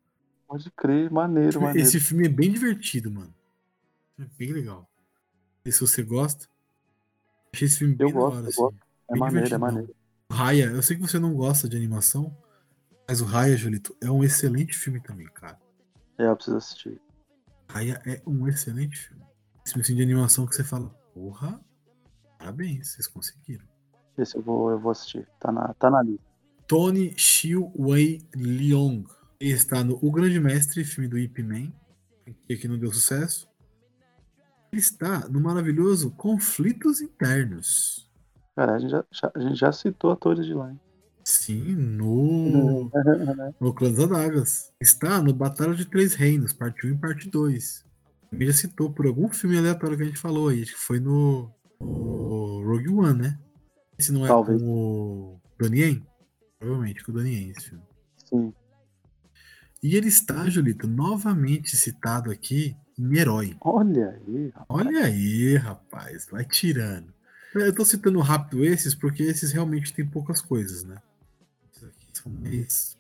Pode crer, maneiro, maneiro. Esse filme é bem divertido, mano. É bem legal. E se você gosta. Achei esse filme bem Eu gosto, da hora, assim. gosto. É Bem maneiro, é maneiro. Raya, eu sei que você não gosta de animação, mas o Raya, Julito, é um excelente filme também, cara. É, eu preciso assistir. Raya é um excelente filme. Esse filme assim, de animação que você fala, porra, parabéns, vocês conseguiram. Esse eu vou, eu vou assistir. Tá na, tá na lista. Tony Xiu Wei Leong. Ele está no O Grande Mestre, filme do Ip Man, que não deu sucesso. Ele está no maravilhoso Conflitos Internos. Cara, a gente já, já- a gente já citou atores de lá, hein? Sim, no, no Clã das Adagas. Está no Batalha de Três Reinos, parte 1 e parte 2. Também já citou por algum filme aleatório que a gente falou aí. Acho que foi no, no Rogue One, né? Esse não é Talvez. com o Donnie Yen? Provavelmente com o Donnie Yen esse filme. Sim. E ele está, Julito, novamente citado aqui em Herói. Olha aí, rapaz. Olha aí, rapaz, vai tirando. Eu tô citando rápido esses porque esses realmente tem poucas coisas, né? Esses aqui são mais.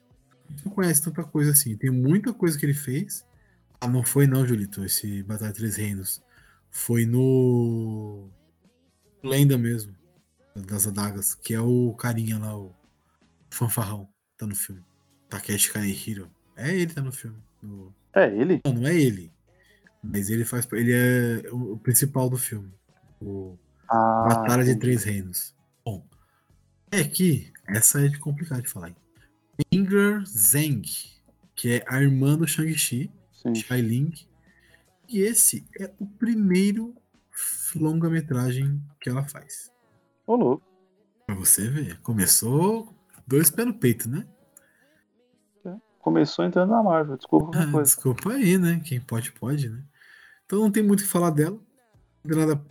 A gente não conhece tanta coisa assim. Tem muita coisa que ele fez. Ah, não foi não, Julito, esse Batalha de Três Reinos. Foi no. Lenda mesmo. Das Adagas, que é o carinha lá, o fanfarrão, tá no filme. Takeshi Kanehiro. É ele tá no filme. No- É ele? Não, não é ele. Mas ele faz. Ele é o o principal do filme. O Ah, Batalha de. Três Reinos. Bom, é que essa é de complicado de falar. Inger Zeng, que é a irmã do Shang-Chi. Shai Ling. E esse é o primeiro longa-metragem que ela faz. Ô, louco. Pra você ver. Começou dois pés no peito, né? Começou entrando na Marvel, desculpa Ah, desculpa aí, né? Quem pode, pode, né? Então não tem muito o que falar dela. Não tem nada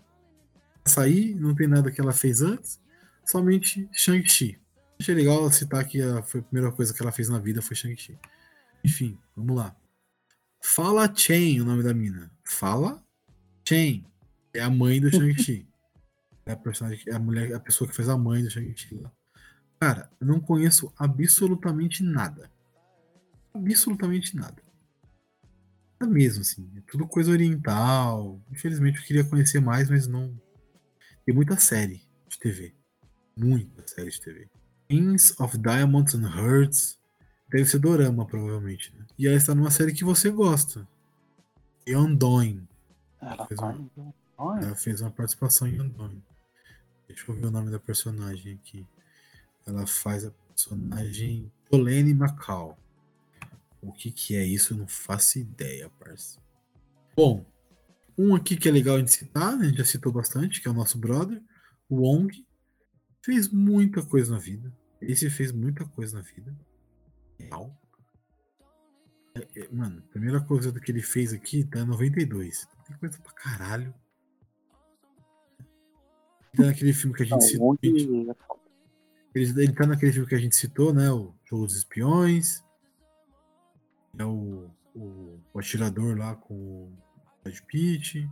sair, não tem nada que ela fez antes. Somente Shang-Chi. Achei legal citar que a, foi a primeira coisa que ela fez na vida foi Shang-Chi. Enfim, vamos lá. Fala Chen, o nome da mina. Fala Chen. É a mãe do Shang-Chi. É a personagem, é a mulher, a pessoa que fez a mãe do Shang-Chi lá. Cara, eu não conheço absolutamente nada. Absolutamente nada. Nada mesmo, assim. É tudo coisa oriental. Infelizmente eu queria conhecer mais, mas não. Tem muita série de TV. Muita série de TV. Kings of Diamonds and Hearts. Deve ser Dorama, provavelmente. Né? E ela está numa série que você gosta. Yondoin. Ela Fez. Olha, Ela fez uma participação em Yondoin. Deixa eu ver o nome da personagem aqui. Ela faz a personagem Tolene Macau. O que que é isso? Eu não faço ideia, parça. Bom, um aqui que é legal a gente citar, né? a gente já citou bastante, que é o nosso brother, o Wong. Fez muita coisa na vida. Esse fez muita coisa na vida. Real. É, é, mano, a primeira coisa do que ele fez aqui tá em 92. Tem coisa pra caralho. Tá naquele filme que a gente não, citou. Ele, ele tá naquele filme que a gente citou, né? O Jogo dos Espiões. É o, o, o atirador lá com o Brad Pitt.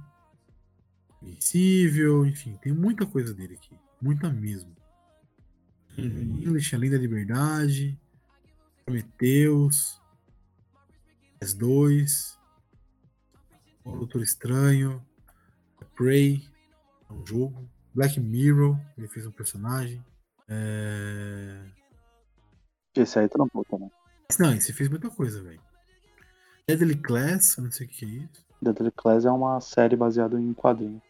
Invencível, enfim, tem muita coisa dele aqui. Muita mesmo. English, Além da Liberdade. Prometheus. S2. O Doutor Estranho. Prey. É um jogo. Black Mirror. Ele fez um personagem. É... Esse aí trampou também. Não, esse fez muita coisa, velho. Deadly Class, não sei o que é isso. Deadly Class é uma série baseada em quadrinho.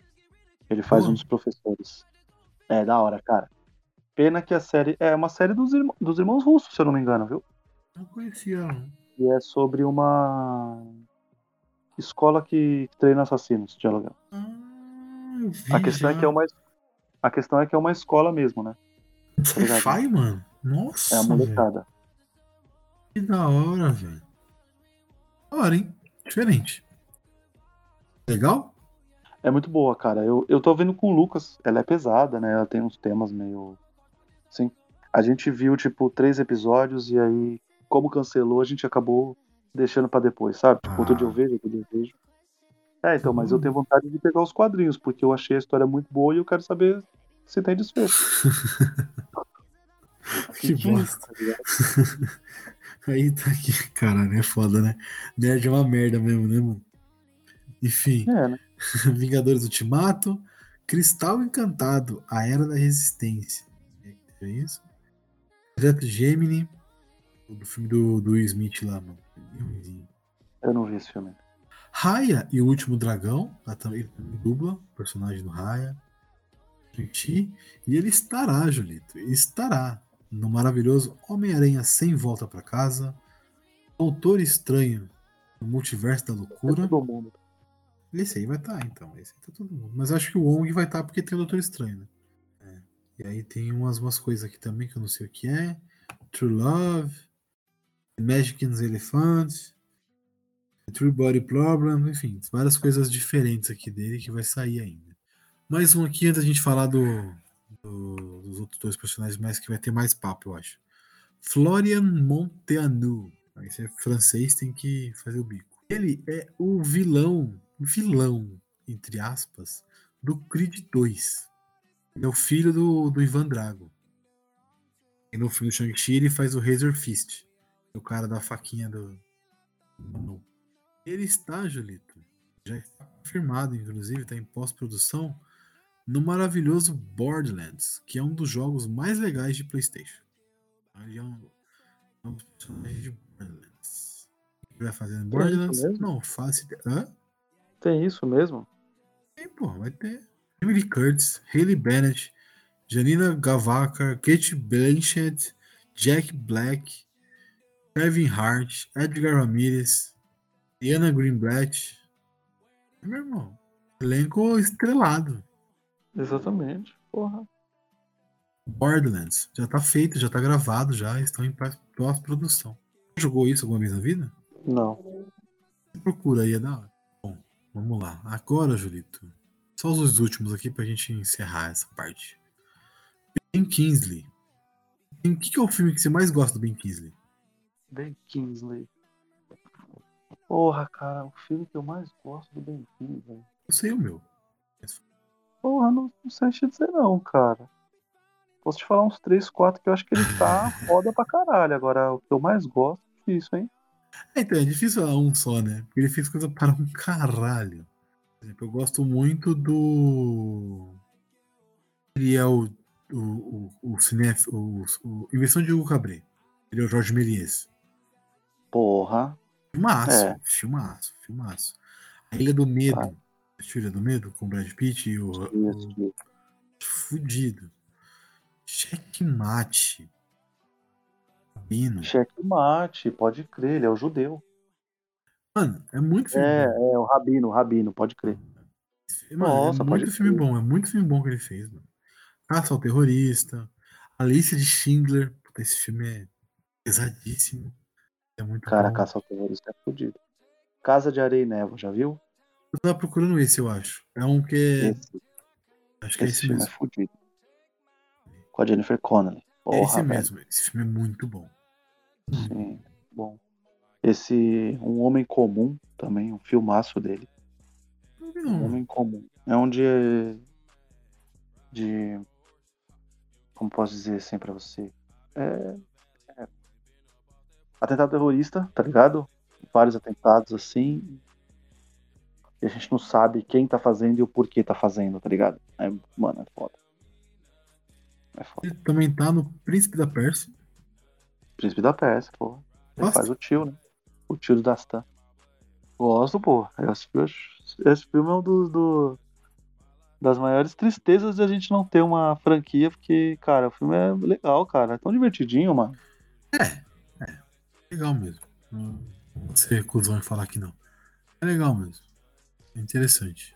Ele faz Boa. um dos professores. É, da hora, cara. Pena que a série. É uma série dos, dos irmãos russos, se eu não me engano, viu? Não conhecia. E é sobre uma escola que treina assassinos de aluguel. Vi A questão é que é uma. A questão é que é uma escola mesmo, né? Sci-fi, mano. Nossa, É a molecada. Que da hora, velho. Da hora, hein? Diferente. Legal? É muito boa, cara. Eu, eu tô vendo com o Lucas. Ela é pesada, né? Ela tem uns temas meio. Sim. A gente viu, tipo, três episódios e aí, como cancelou, a gente acabou deixando pra depois, sabe? Tipo, Ah. outro dia eu vejo, outro dia eu vejo. É, então, mas eu tenho vontade de pegar os quadrinhos, porque eu achei a história muito boa e eu quero saber se tem desfecho. Que bosta. tá ligado? Aí tá aqui. Caralho, é foda, né? Nerd é uma merda mesmo, né, mano? Enfim, É, né? Vingadores Ultimato, Cristal Encantado, A Era da Resistência. É isso? Projeto Gemini, do filme do, do Will Smith lá, mano. Eu não vi esse filme. Raya e o Último Dragão, ela também dubla, personagem do Raya. E ele estará, Julito, estará no maravilhoso Homem-Aranha Sem Volta pra Casa, Doutor Estranho no Multiverso da Loucura. Todo mundo. Esse aí vai estar, então. Esse aí tá todo mundo. Mas acho que o Wong vai estar porque tem o Doutor Estranho, né? É. E aí tem umas, umas coisas aqui também que eu não sei o que é. True Love, Magic and the Elephant, True Body Problem, enfim, várias coisas diferentes aqui dele que vai sair ainda. Mais um aqui antes da gente falar do, do- dos outros dois personagens, mas que vai ter mais papo, eu acho. Florian Monteanu. Esse é francês, tem que fazer o bico. Ele é o vilão, vilão, entre aspas, do Creed 2. Ele é o filho do, do Ivan Drago. E no filme do Shang-Chi ele faz o Razor Fist. O cara da faquinha do. Ele está, Julito. Já está confirmado, inclusive, está em pós-produção no maravilhoso Borderlands, que é um dos jogos mais legais de PlayStation. Ele é um, é um personagem de Borderlands. Ele vai fazer no Borderlands? Não, ideia. Hã? Tem isso mesmo? Tem, pô, vai ter. Emily Curtis, Hayley Bennett, Janina Gavaca, Kate Blanchett, Jack Black, Kevin Hart, Edgar Ramirez, Diana Greenblatt. Meu irmão, elenco estrelado. Exatamente. Porra. Borderlands, já tá feito, já tá gravado, já estão em pós- pós-produção. Jogou isso alguma vez na vida? Não. Procura aí, é da hora. Vamos lá. Agora, Julito, só os últimos aqui pra gente encerrar essa parte. Ben Kingsley. O que, que é o filme que você mais gosta do Ben Kingsley? Ben Kingsley. Porra, cara, o filme que eu mais gosto do Ben Kingsley. Eu sei o meu. Porra, não, não sei te dizer não, cara. Posso te falar uns 3, 4 que eu acho que ele tá foda pra caralho. Agora, o que eu mais gosto é isso, hein? É, então, é difícil falar um só, né? Porque ele fez coisa para um caralho. Por exemplo, eu gosto muito do. Ele é o. O, o, o, cinef, o, o Invenção de Hugo Cabret. Ele é o Jorge Méliès. Porra. Filmaço, É. filmaço, filmaço. A Ilha do Medo. Vai. Assistiu Ilha do Medo com o Brad Pitt e o. Isso, o fudido. Checkmate. Sabino. Checkmate, pode crer, ele é o judeu. Mano, é muito filme É, bom. é, o Rabino, o Rabino, pode crer. Mano, Nossa, é muito filme crer. bom, é muito filme bom que ele fez, mano. Caça ao Terrorista, Alice de Schindler. Puta, esse filme é pesadíssimo. É muito Cara, bom. caça ao terrorista é fudido. Casa de Areia e Névoa, já viu? Eu tava procurando esse, eu acho. É um que é. Esse, acho que é esse esse filme mesmo. é fudido. Com a Jennifer Connelly. Porra, é esse velho. mesmo. Esse filme é muito bom. Sim, bom. Esse Um Homem Comum também, um filmaço dele. Não Um. Homem Comum. É um de. de. Como posso dizer assim pra você? É. é atentado terrorista, tá ligado? Vários atentados assim. E a gente não sabe quem tá fazendo e o porquê tá fazendo, tá ligado? É, mano, é foda. É foda. Ele também tá no Príncipe da Pérsia. Príncipe da Pérsia, porra. Ele faz o tio, né? O tio do Dastan. Gosto, pô. Esse, esse filme é um dos. Do... das maiores tristezas de a gente não ter uma franquia, porque, cara, o filme é legal, cara. É tão divertidinho, mano. É, é. Legal mesmo. Não vou ser recusão em falar que não. É legal mesmo. É interessante.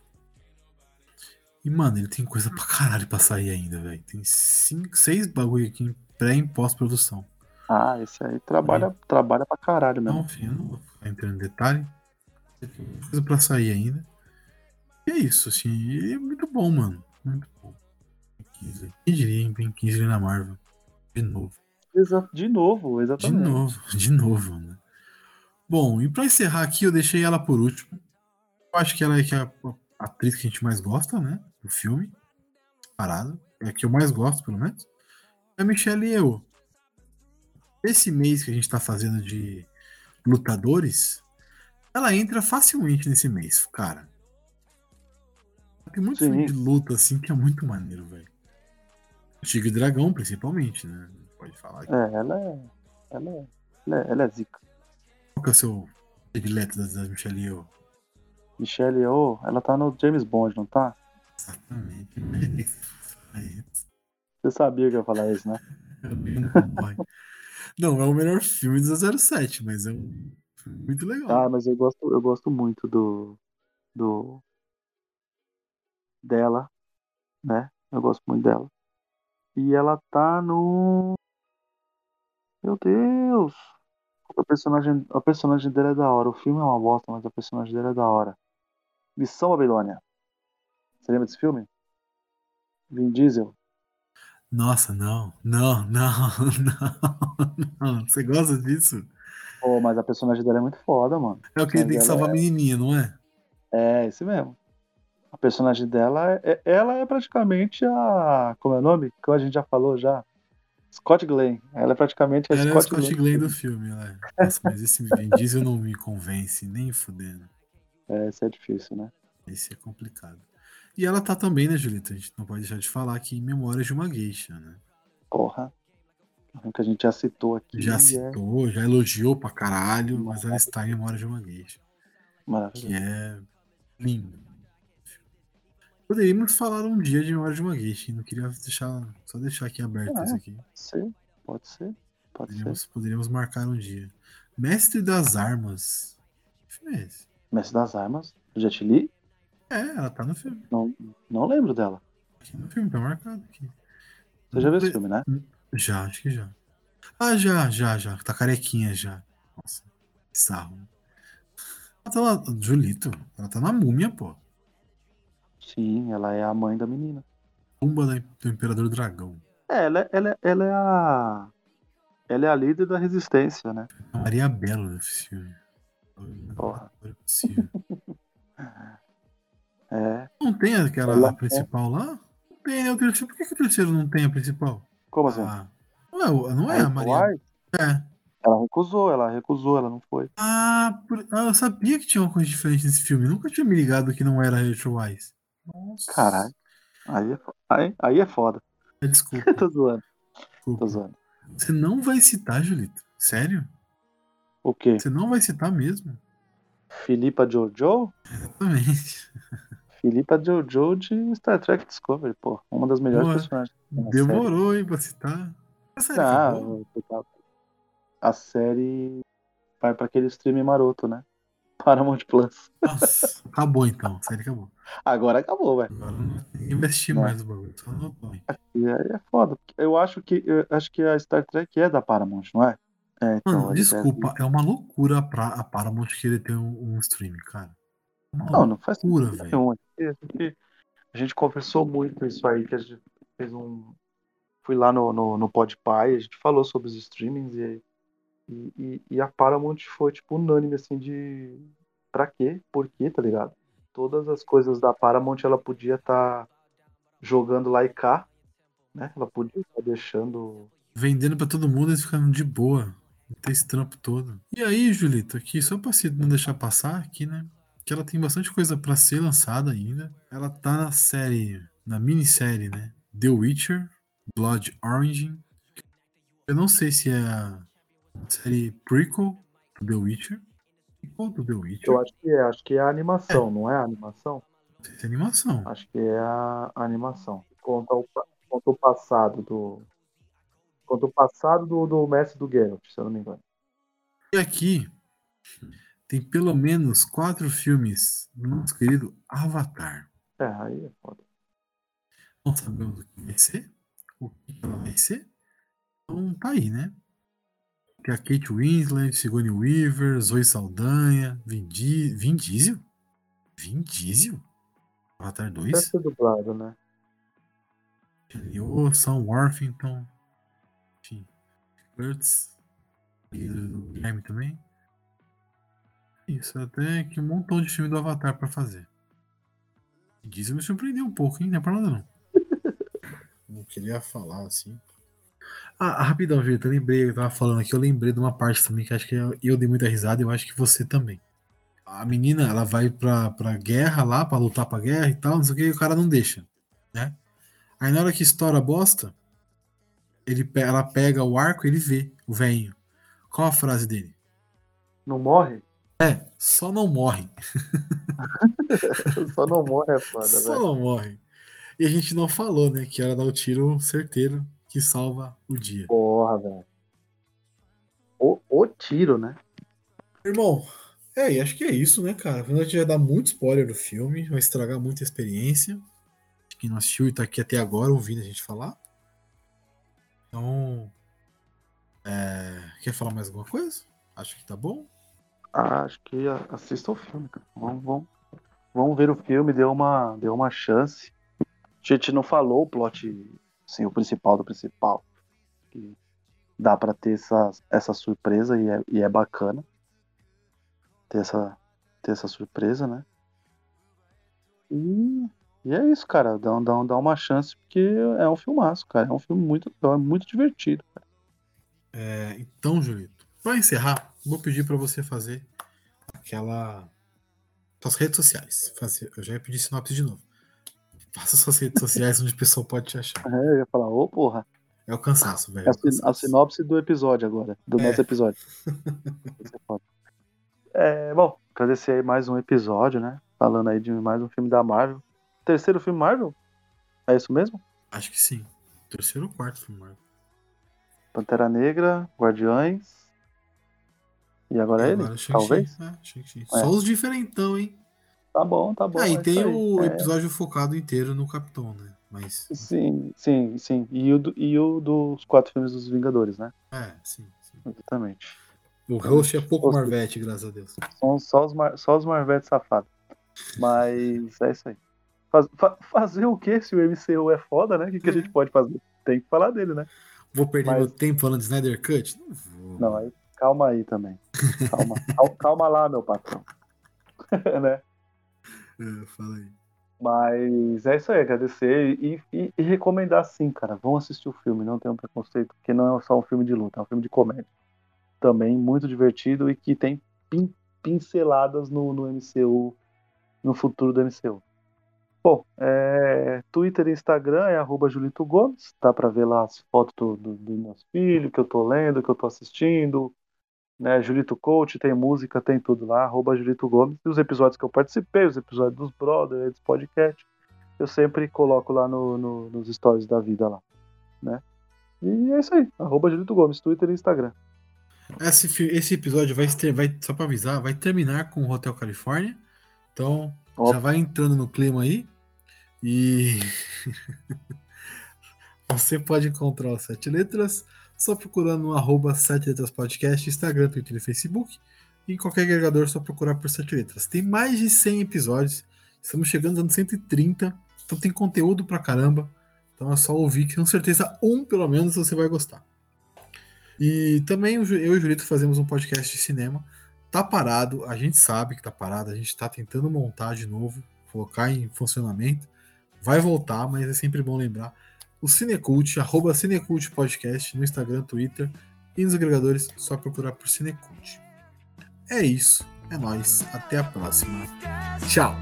E, mano, ele tem coisa pra caralho pra sair ainda, velho. Tem cinco, seis bagulho aqui em pré e pós-produção. Ah, esse aí trabalha, trabalha pra caralho mesmo. Não, filho, eu não vou ficar entrando em detalhe. Coisa pra sair ainda. E é isso, assim. Ele é muito bom, mano. Muito bom. Quem diria, hein? Ben Kingsley na Marvel. De novo. Exa- De novo, De exatamente. novo, de novo, né? Bom, e pra encerrar aqui, eu deixei ela por último. Eu acho que ela é que é a atriz que a gente mais gosta, né? Do filme. Parada. É a que eu mais gosto, pelo menos. É a Michelle Yeoh. Esse mês que a gente tá fazendo de lutadores, ela entra facilmente nesse mês, cara. Tem muito Sim. filme de luta, assim, que é muito maneiro, velho. Tigre e Dragão, principalmente, né? Pode falar aqui. É, ela é. Ela é. Ela é, ela é zica. Qual que é o seu predileto das, das Michelle Yeoh? Michelle Yeoh, ela tá no James Bond, não tá? Exatamente. É isso. Você sabia que eu ia falar isso, né? Não, é o melhor filme do 007, mas é um muito legal. Ah, mas eu gosto, eu gosto muito do. do. dela, né? Eu gosto muito dela. E ela tá no. Meu Deus! A personagem, a personagem dela é da hora. O filme é uma bosta, mas a personagem dela é da hora. Missão Babilônia. Você lembra desse filme? Vin Diesel. Nossa, não, não, não, não, não. Você gosta disso? Pô, mas a personagem dela é muito foda, mano. É o que ele tem que salvar a menininha, não é? É, esse mesmo. A personagem dela, é, ela é praticamente a. Como é o nome? Que a gente já falou já. Scott Glenn. Ela é praticamente a Ela é o Scott, Scott Glenn do filme, ela é. Nossa, mas esse Vin Diesel não me convence, nem fudendo. É, esse é difícil, né? Esse é complicado. E ela tá também, né, Julita? A gente não pode deixar de falar aqui em Memórias de uma Geisha, né? Porra. É Que a gente já citou aqui. Já é citou, já elogiou pra caralho, mas ela está em Memórias de uma Geisha. que maravilhoso. é lindo. Poderíamos falar um dia de Memória de uma Geisha, não queria deixar, só deixar aqui aberto Ah, isso aqui. Pode ser, pode ser. Pode ser. Poderíamos, poderíamos marcar um dia. Mestre das Armas. Que filme é esse? Mestre das Armas. Jet Li? É, ela tá no filme. Não, não lembro dela. Aqui no filme, tá marcado aqui. Você já viu esse filme, né? Já, acho que já. Ah, já, já, já. Tá carequinha já. Nossa, que sarro. Ela tá lá, Julito, ela tá na múmia, pô. Sim, ela é a mãe da menina. Tumba da- do Imperador Dragão. É, ela, é- ela, ela é a. Ela é a líder da resistência, né? Maria Bela desse filme. Porra. Não é possível. É. Não tem aquela Ela a principal lá? Não tem, né? O terceiro, por que, que o terceiro não tem a principal? Como assim? Ah, não é, não é a Rachel Maria. É. Ela recusou, ela recusou, ela não foi. Ah, por- ah, eu sabia que tinha uma coisa diferente nesse filme. Nunca tinha me ligado que não era Rachel Wise. Nossa. Caralho. Aí é, aí, aí é foda. É, Desculpa, tô zoando, tô desculpa. zoando. Você não vai citar, Julito? Sério? O quê? Você não vai citar mesmo? Filipa Jojo? Exatamente. Filipa Jojo de Star Trek Discovery, pô. Uma das melhores Boa. personagens. da série. Demorou, hein, pra citar. A série Ah, a série vai pra aquele streaming maroto, né? Paramount Plus. Nossa, acabou então. A série acabou. Agora acabou, velho. Agora não mais no bagulho. Só no nome. Aí é foda. Eu acho que eu acho que a Star Trek é da Paramount, não é? É, então. Mano, desculpa, é uma loucura pra, a Paramount querer ter um, um streaming, cara. Uma deve- Não, não faz loucura, sentido velho. A gente- A gente conversou muito isso aí, que a gente fez um. Fui lá no, no, no Podpah e a gente falou sobre os streamings e, e, e, a Paramount foi, tipo, unânime, assim, de. Pra quê? Por quê, tá ligado? Todas as coisas da Paramount ela podia estar jogando lá e cá, né? Ela podia estar deixando. Vendendo pra todo mundo e ficando de boa. Tem esse trampo todo. E aí, Julito, aqui, só pra não deixar passar aqui, né? Que ela tem bastante coisa pra ser lançada ainda. Ela tá na série, na minissérie, né? The Witcher, Blood Orange. Eu não sei se é a série prequel do The Witcher. Prequel do The Witcher. Eu acho que é, acho que é a animação, não é a animação? Essa é animação. Acho que é a, animação. Conta o, conta o passado do. Conta o passado do, do mestre do Geralt, se eu não me engano. E aqui tem pelo menos quatro filmes do nosso querido Avatar. É, aí é foda. Não sabemos o que vai ser, o que ela vai ser. Então tá aí, né? Tem a Kate Winslet, Sigourney Weaver, Zoe Saldanha, Vin, Di- Vin Diesel? Vin Diesel? Avatar Deve 2? ser dublado, né? O Sam Worthington. Enfim. Kurtz. E o Guilherme também. Isso, até que um montão de filme do Avatar pra fazer. Diesel me surpreendeu um pouco, hein? Não é pra nada não. Não queria falar assim. Ah, rapidão, Vitor, eu lembrei, eu tava falando aqui, eu lembrei de uma parte também que acho que eu, dei muita risada e eu acho que você também. A menina, ela vai pra, pra guerra lá, pra lutar pra guerra e tal, não sei o que, e o cara não deixa, né? Aí na hora que estoura a bosta, ele, ela pega o arco e ele vê o velhinho. Qual a frase dele? Não morre? É, só não morre. Só não morre é foda, Só velho. não morre. E a gente não falou, né? Que era dar o tiro certeiro que salva o dia. Porra, velho. O, o tiro, né? Irmão, é, e acho que é isso, né, cara? A gente vai dar muito spoiler do filme, vai estragar muita experiência. Quem não assistiu e tá aqui até agora ouvindo a gente falar. Então. é, quer falar mais alguma coisa? Acho que tá bom. Ah, acho que assista o filme, cara. Vamos, vamos, vamos ver o filme, deu uma, deu uma chance. A gente não falou o plot, assim, o principal do principal. Que dá pra ter essa, essa surpresa e é, e é bacana. Ter essa, ter essa surpresa, né? E, e é isso, cara. Dá, dá, dá uma chance porque é um filmaço, cara. É um filme muito é muito divertido. É, então, Julito, pra encerrar, vou pedir pra você fazer aquela. Suas redes sociais. Fazer- Eu já ia pedir sinopse de novo. Faça suas redes sociais onde o pessoal pode te achar. É, eu ia falar, ô porra. É o cansaço, velho. É é a, sin- a sinopse do episódio agora, do É. nosso episódio. É. É, bom, agradecer aí mais um episódio, né? Falando aí de mais um filme da Marvel. Terceiro filme Marvel? É isso mesmo? Acho que sim. Terceiro ou quarto filme Marvel. Pantera Negra, Guardiões. E agora é ele? Agora. Talvez? É. É. Só os diferentão, hein? Tá bom, tá bom. Ah, é e isso tem o É, episódio focado inteiro no Capitão, né? Mas. Sim, sim, sim. E o, do- e o dos quatro filmes dos Vingadores, né? É, sim, sim. Exatamente. O host é pouco Gostei. Marvete, graças a Deus. São só os, mar, só os Marvetes safados. Mas é isso aí. Faz- fa- fazer o que se o MCU é foda, né? O que, que a gente pode fazer? Tem que falar dele, né? Vou perder Mas- meu tempo falando de Snyder Cut? Não vou. Não, aí, calma aí também. Calma, cal- calma lá, meu patrão. né? É, fala aí. Mas é isso aí, agradecer e, e- e recomendar sim, cara. Vão assistir o filme, não tenham preconceito, porque não é só um filme de luta, é um filme de comédia. Também muito divertido e que tem pin- pinceladas no, no MCU, no futuro do MCU. Bom, é, Twitter e Instagram é arroba Julito Gomes, dá pra ver lá as fotos do, do, do meus filhos, que eu tô lendo, que eu tô assistindo. Né, Julito Coach, tem música, tem tudo lá, arroba Julito Gomes. E os episódios que eu participei, os episódios dos Brothers, dos podcast, eu sempre coloco lá no, no- nos stories da vida lá. Né? E é isso aí, arroba Julito Gomes, Twitter e Instagram. Esse, esse episódio vai, ter, vai, só pra avisar, vai terminar com o Hotel Califórnia. Então, Opa. já vai entrando no clima aí. E você pode encontrar os Sete Letras só procurando no arroba Sete Letras Podcast, Instagram, Twitter e Facebook. E em qualquer agregador, só procurar por Sete Letras. Tem mais de 100 episódios. Estamos chegando no 130. Então tem conteúdo pra caramba. Então é só ouvir que com certeza um, pelo menos, você vai gostar. E também eu e o Julito fazemos um podcast de cinema. Tá parado, a gente sabe que tá parado, a gente tá tentando montar de novo, colocar em funcionamento. Vai voltar, mas é sempre bom lembrar. O Cinecult, arroba Cinecult Podcast no Instagram, Twitter e nos agregadores, só procurar por Cinecult. É isso, é nóis, até a próxima. Tchau!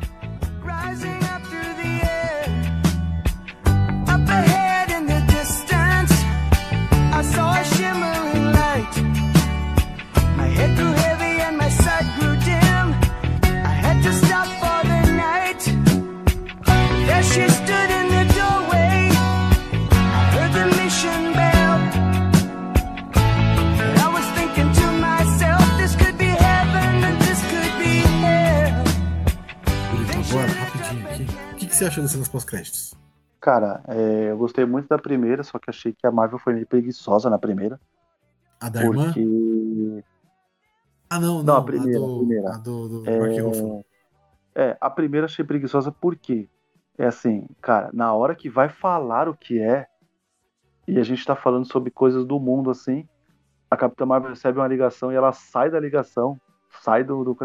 Você achou das cenas pós-créditos? Cara, é, eu gostei muito da primeira, só que achei que a Marvel foi meio preguiçosa na primeira. A da irmã? Porque. Ah, não, não. Não, a primeira, do, a primeira. a do, do. É, é, a primeira achei preguiçosa porque é assim, cara, na hora que vai falar o que é, e a gente tá falando sobre coisas do mundo assim, a Capitã Marvel recebe uma ligação e ela sai da ligação, sai do. do...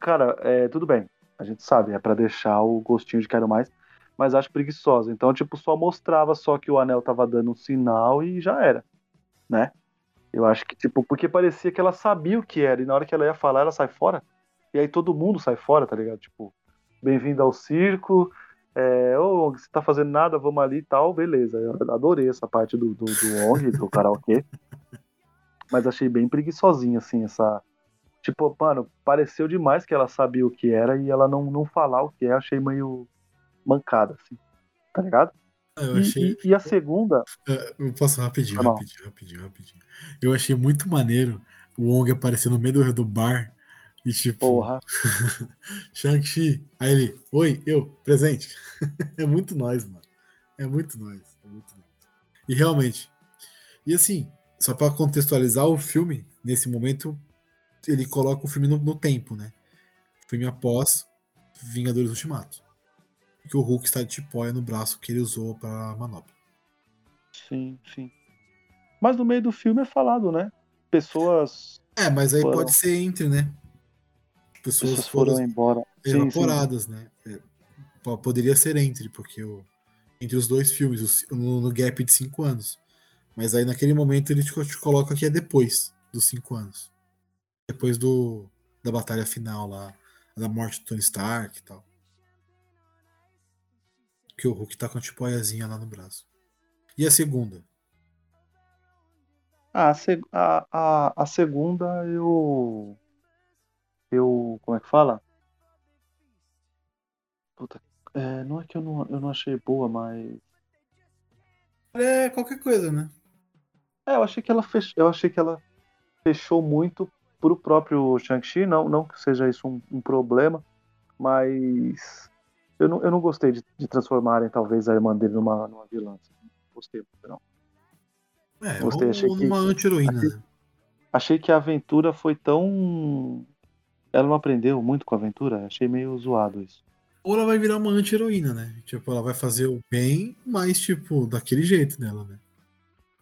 Cara, é, tudo bem, a gente sabe, é pra deixar o gostinho de quero mais, mas acho preguiçosa. Então, tipo, só mostrava só que o anel tava dando um sinal e já era, né? Eu acho que, tipo, porque parecia que ela sabia o que era, e na hora que ela ia falar, ela sai fora. E aí todo mundo sai fora, tá ligado? Tipo, bem-vindo ao circo, é, ô, você tá fazendo nada, vamos ali e tal, beleza. Eu adorei essa parte do, do, do ONG, do karaokê. Mas achei bem preguiçosinha, assim, essa. Tipo, mano, pareceu demais que ela sabia o que era e ela não, não falar o que é, achei meio mancada, assim. Tá ligado? Ah, Eu E- achei. E, e a segunda, É, Eu posso rapidinho, Tá rapidinho, rapidinho, rapidinho. Eu achei muito maneiro o Wong aparecer no meio do, do bar e tipo, porra, Shang-Chi. Aí ele, oi, eu, presente. é muito nós, mano. É muito nós. É muito nós. E realmente. E assim, só pra contextualizar o filme, nesse momento, ele coloca o filme no, no tempo, né? Filme após Vingadores Ultimato. Que o Hulk está de tipóia no braço que ele usou pra manobra. sim, sim. Mas no meio do filme é falado, né? Pessoas, É, mas aí Foram. pode ser entre, né? Pessoas pessoas foram foram embora. Sim, sim. evaporadas, né? É, po- poderia ser entre, porque o, entre os dois filmes, no, no gap de cinco anos. Mas aí naquele momento ele te, te coloca que é depois dos cinco anos. Depois do da batalha final lá, da morte do Tony Stark e tal. Que o Hulk tá com a tipoiazinha lá no braço. E a segunda? Ah, a, a, a segunda eu. Eu. Como é que fala? Puta. É, não é que eu não, eu não achei boa, mas. É qualquer coisa, né? É, eu achei que ela fech... eu achei que ela fechou muito pro próprio Shang-Chi, não, não que seja isso um, um problema, mas eu não, eu não gostei de, de transformarem talvez a irmã dele numa, numa vilã. assim. Não Gostei muito, não. É, Gostei, ou, achei ou que- numa anti-heroína, né? Achei que a aventura foi tão. Ela não aprendeu muito com a aventura, achei meio zoado isso. Ou ela vai virar uma anti-heroína, né? Tipo, ela vai fazer o bem, mas, tipo, daquele jeito dela, né?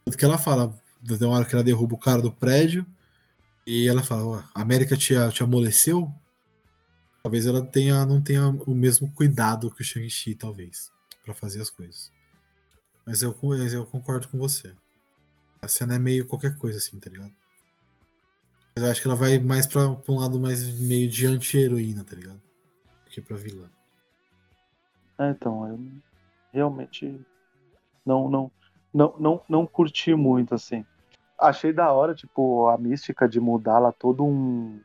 Tanto que ela fala, tem uma hora que ela derruba o cara do prédio, e ela fala, a América te, te amoleceu? Talvez ela tenha, não tenha o mesmo cuidado que o Shang-Chi, talvez, pra fazer as coisas. Mas eu, eu concordo com você. A cena é meio qualquer coisa, assim, tá ligado? Mas eu acho que ela vai mais pra, pra um lado mais meio de anti-heroína, tá ligado? Do que pra vilã. É, então, eu realmente não, não, não, não, não curti muito, assim. Achei da hora, tipo, a mística de mudar lá todo um.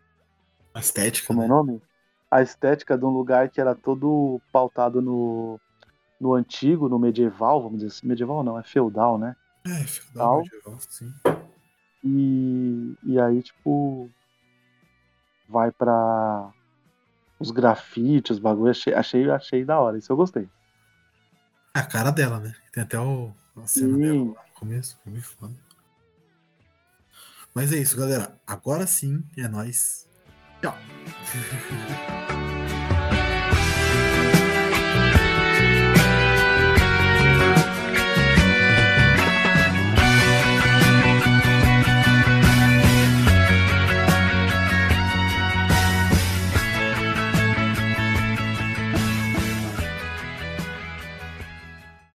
A estética, Como é o né? nome? A estética de um lugar que era todo pautado no, no antigo, no medieval, vamos dizer assim. Medieval não, é feudal, né? É, feudal, Tal. medieval, sim. E, e aí, tipo, vai pra os grafites, os bagulho. Achei, achei, achei da hora. Isso eu gostei. É a cara dela, né? Tem até o, a cena Sim. dela lá no começo, foi meio foda. Mas é isso, galera. Agora sim é nóis. Tchau.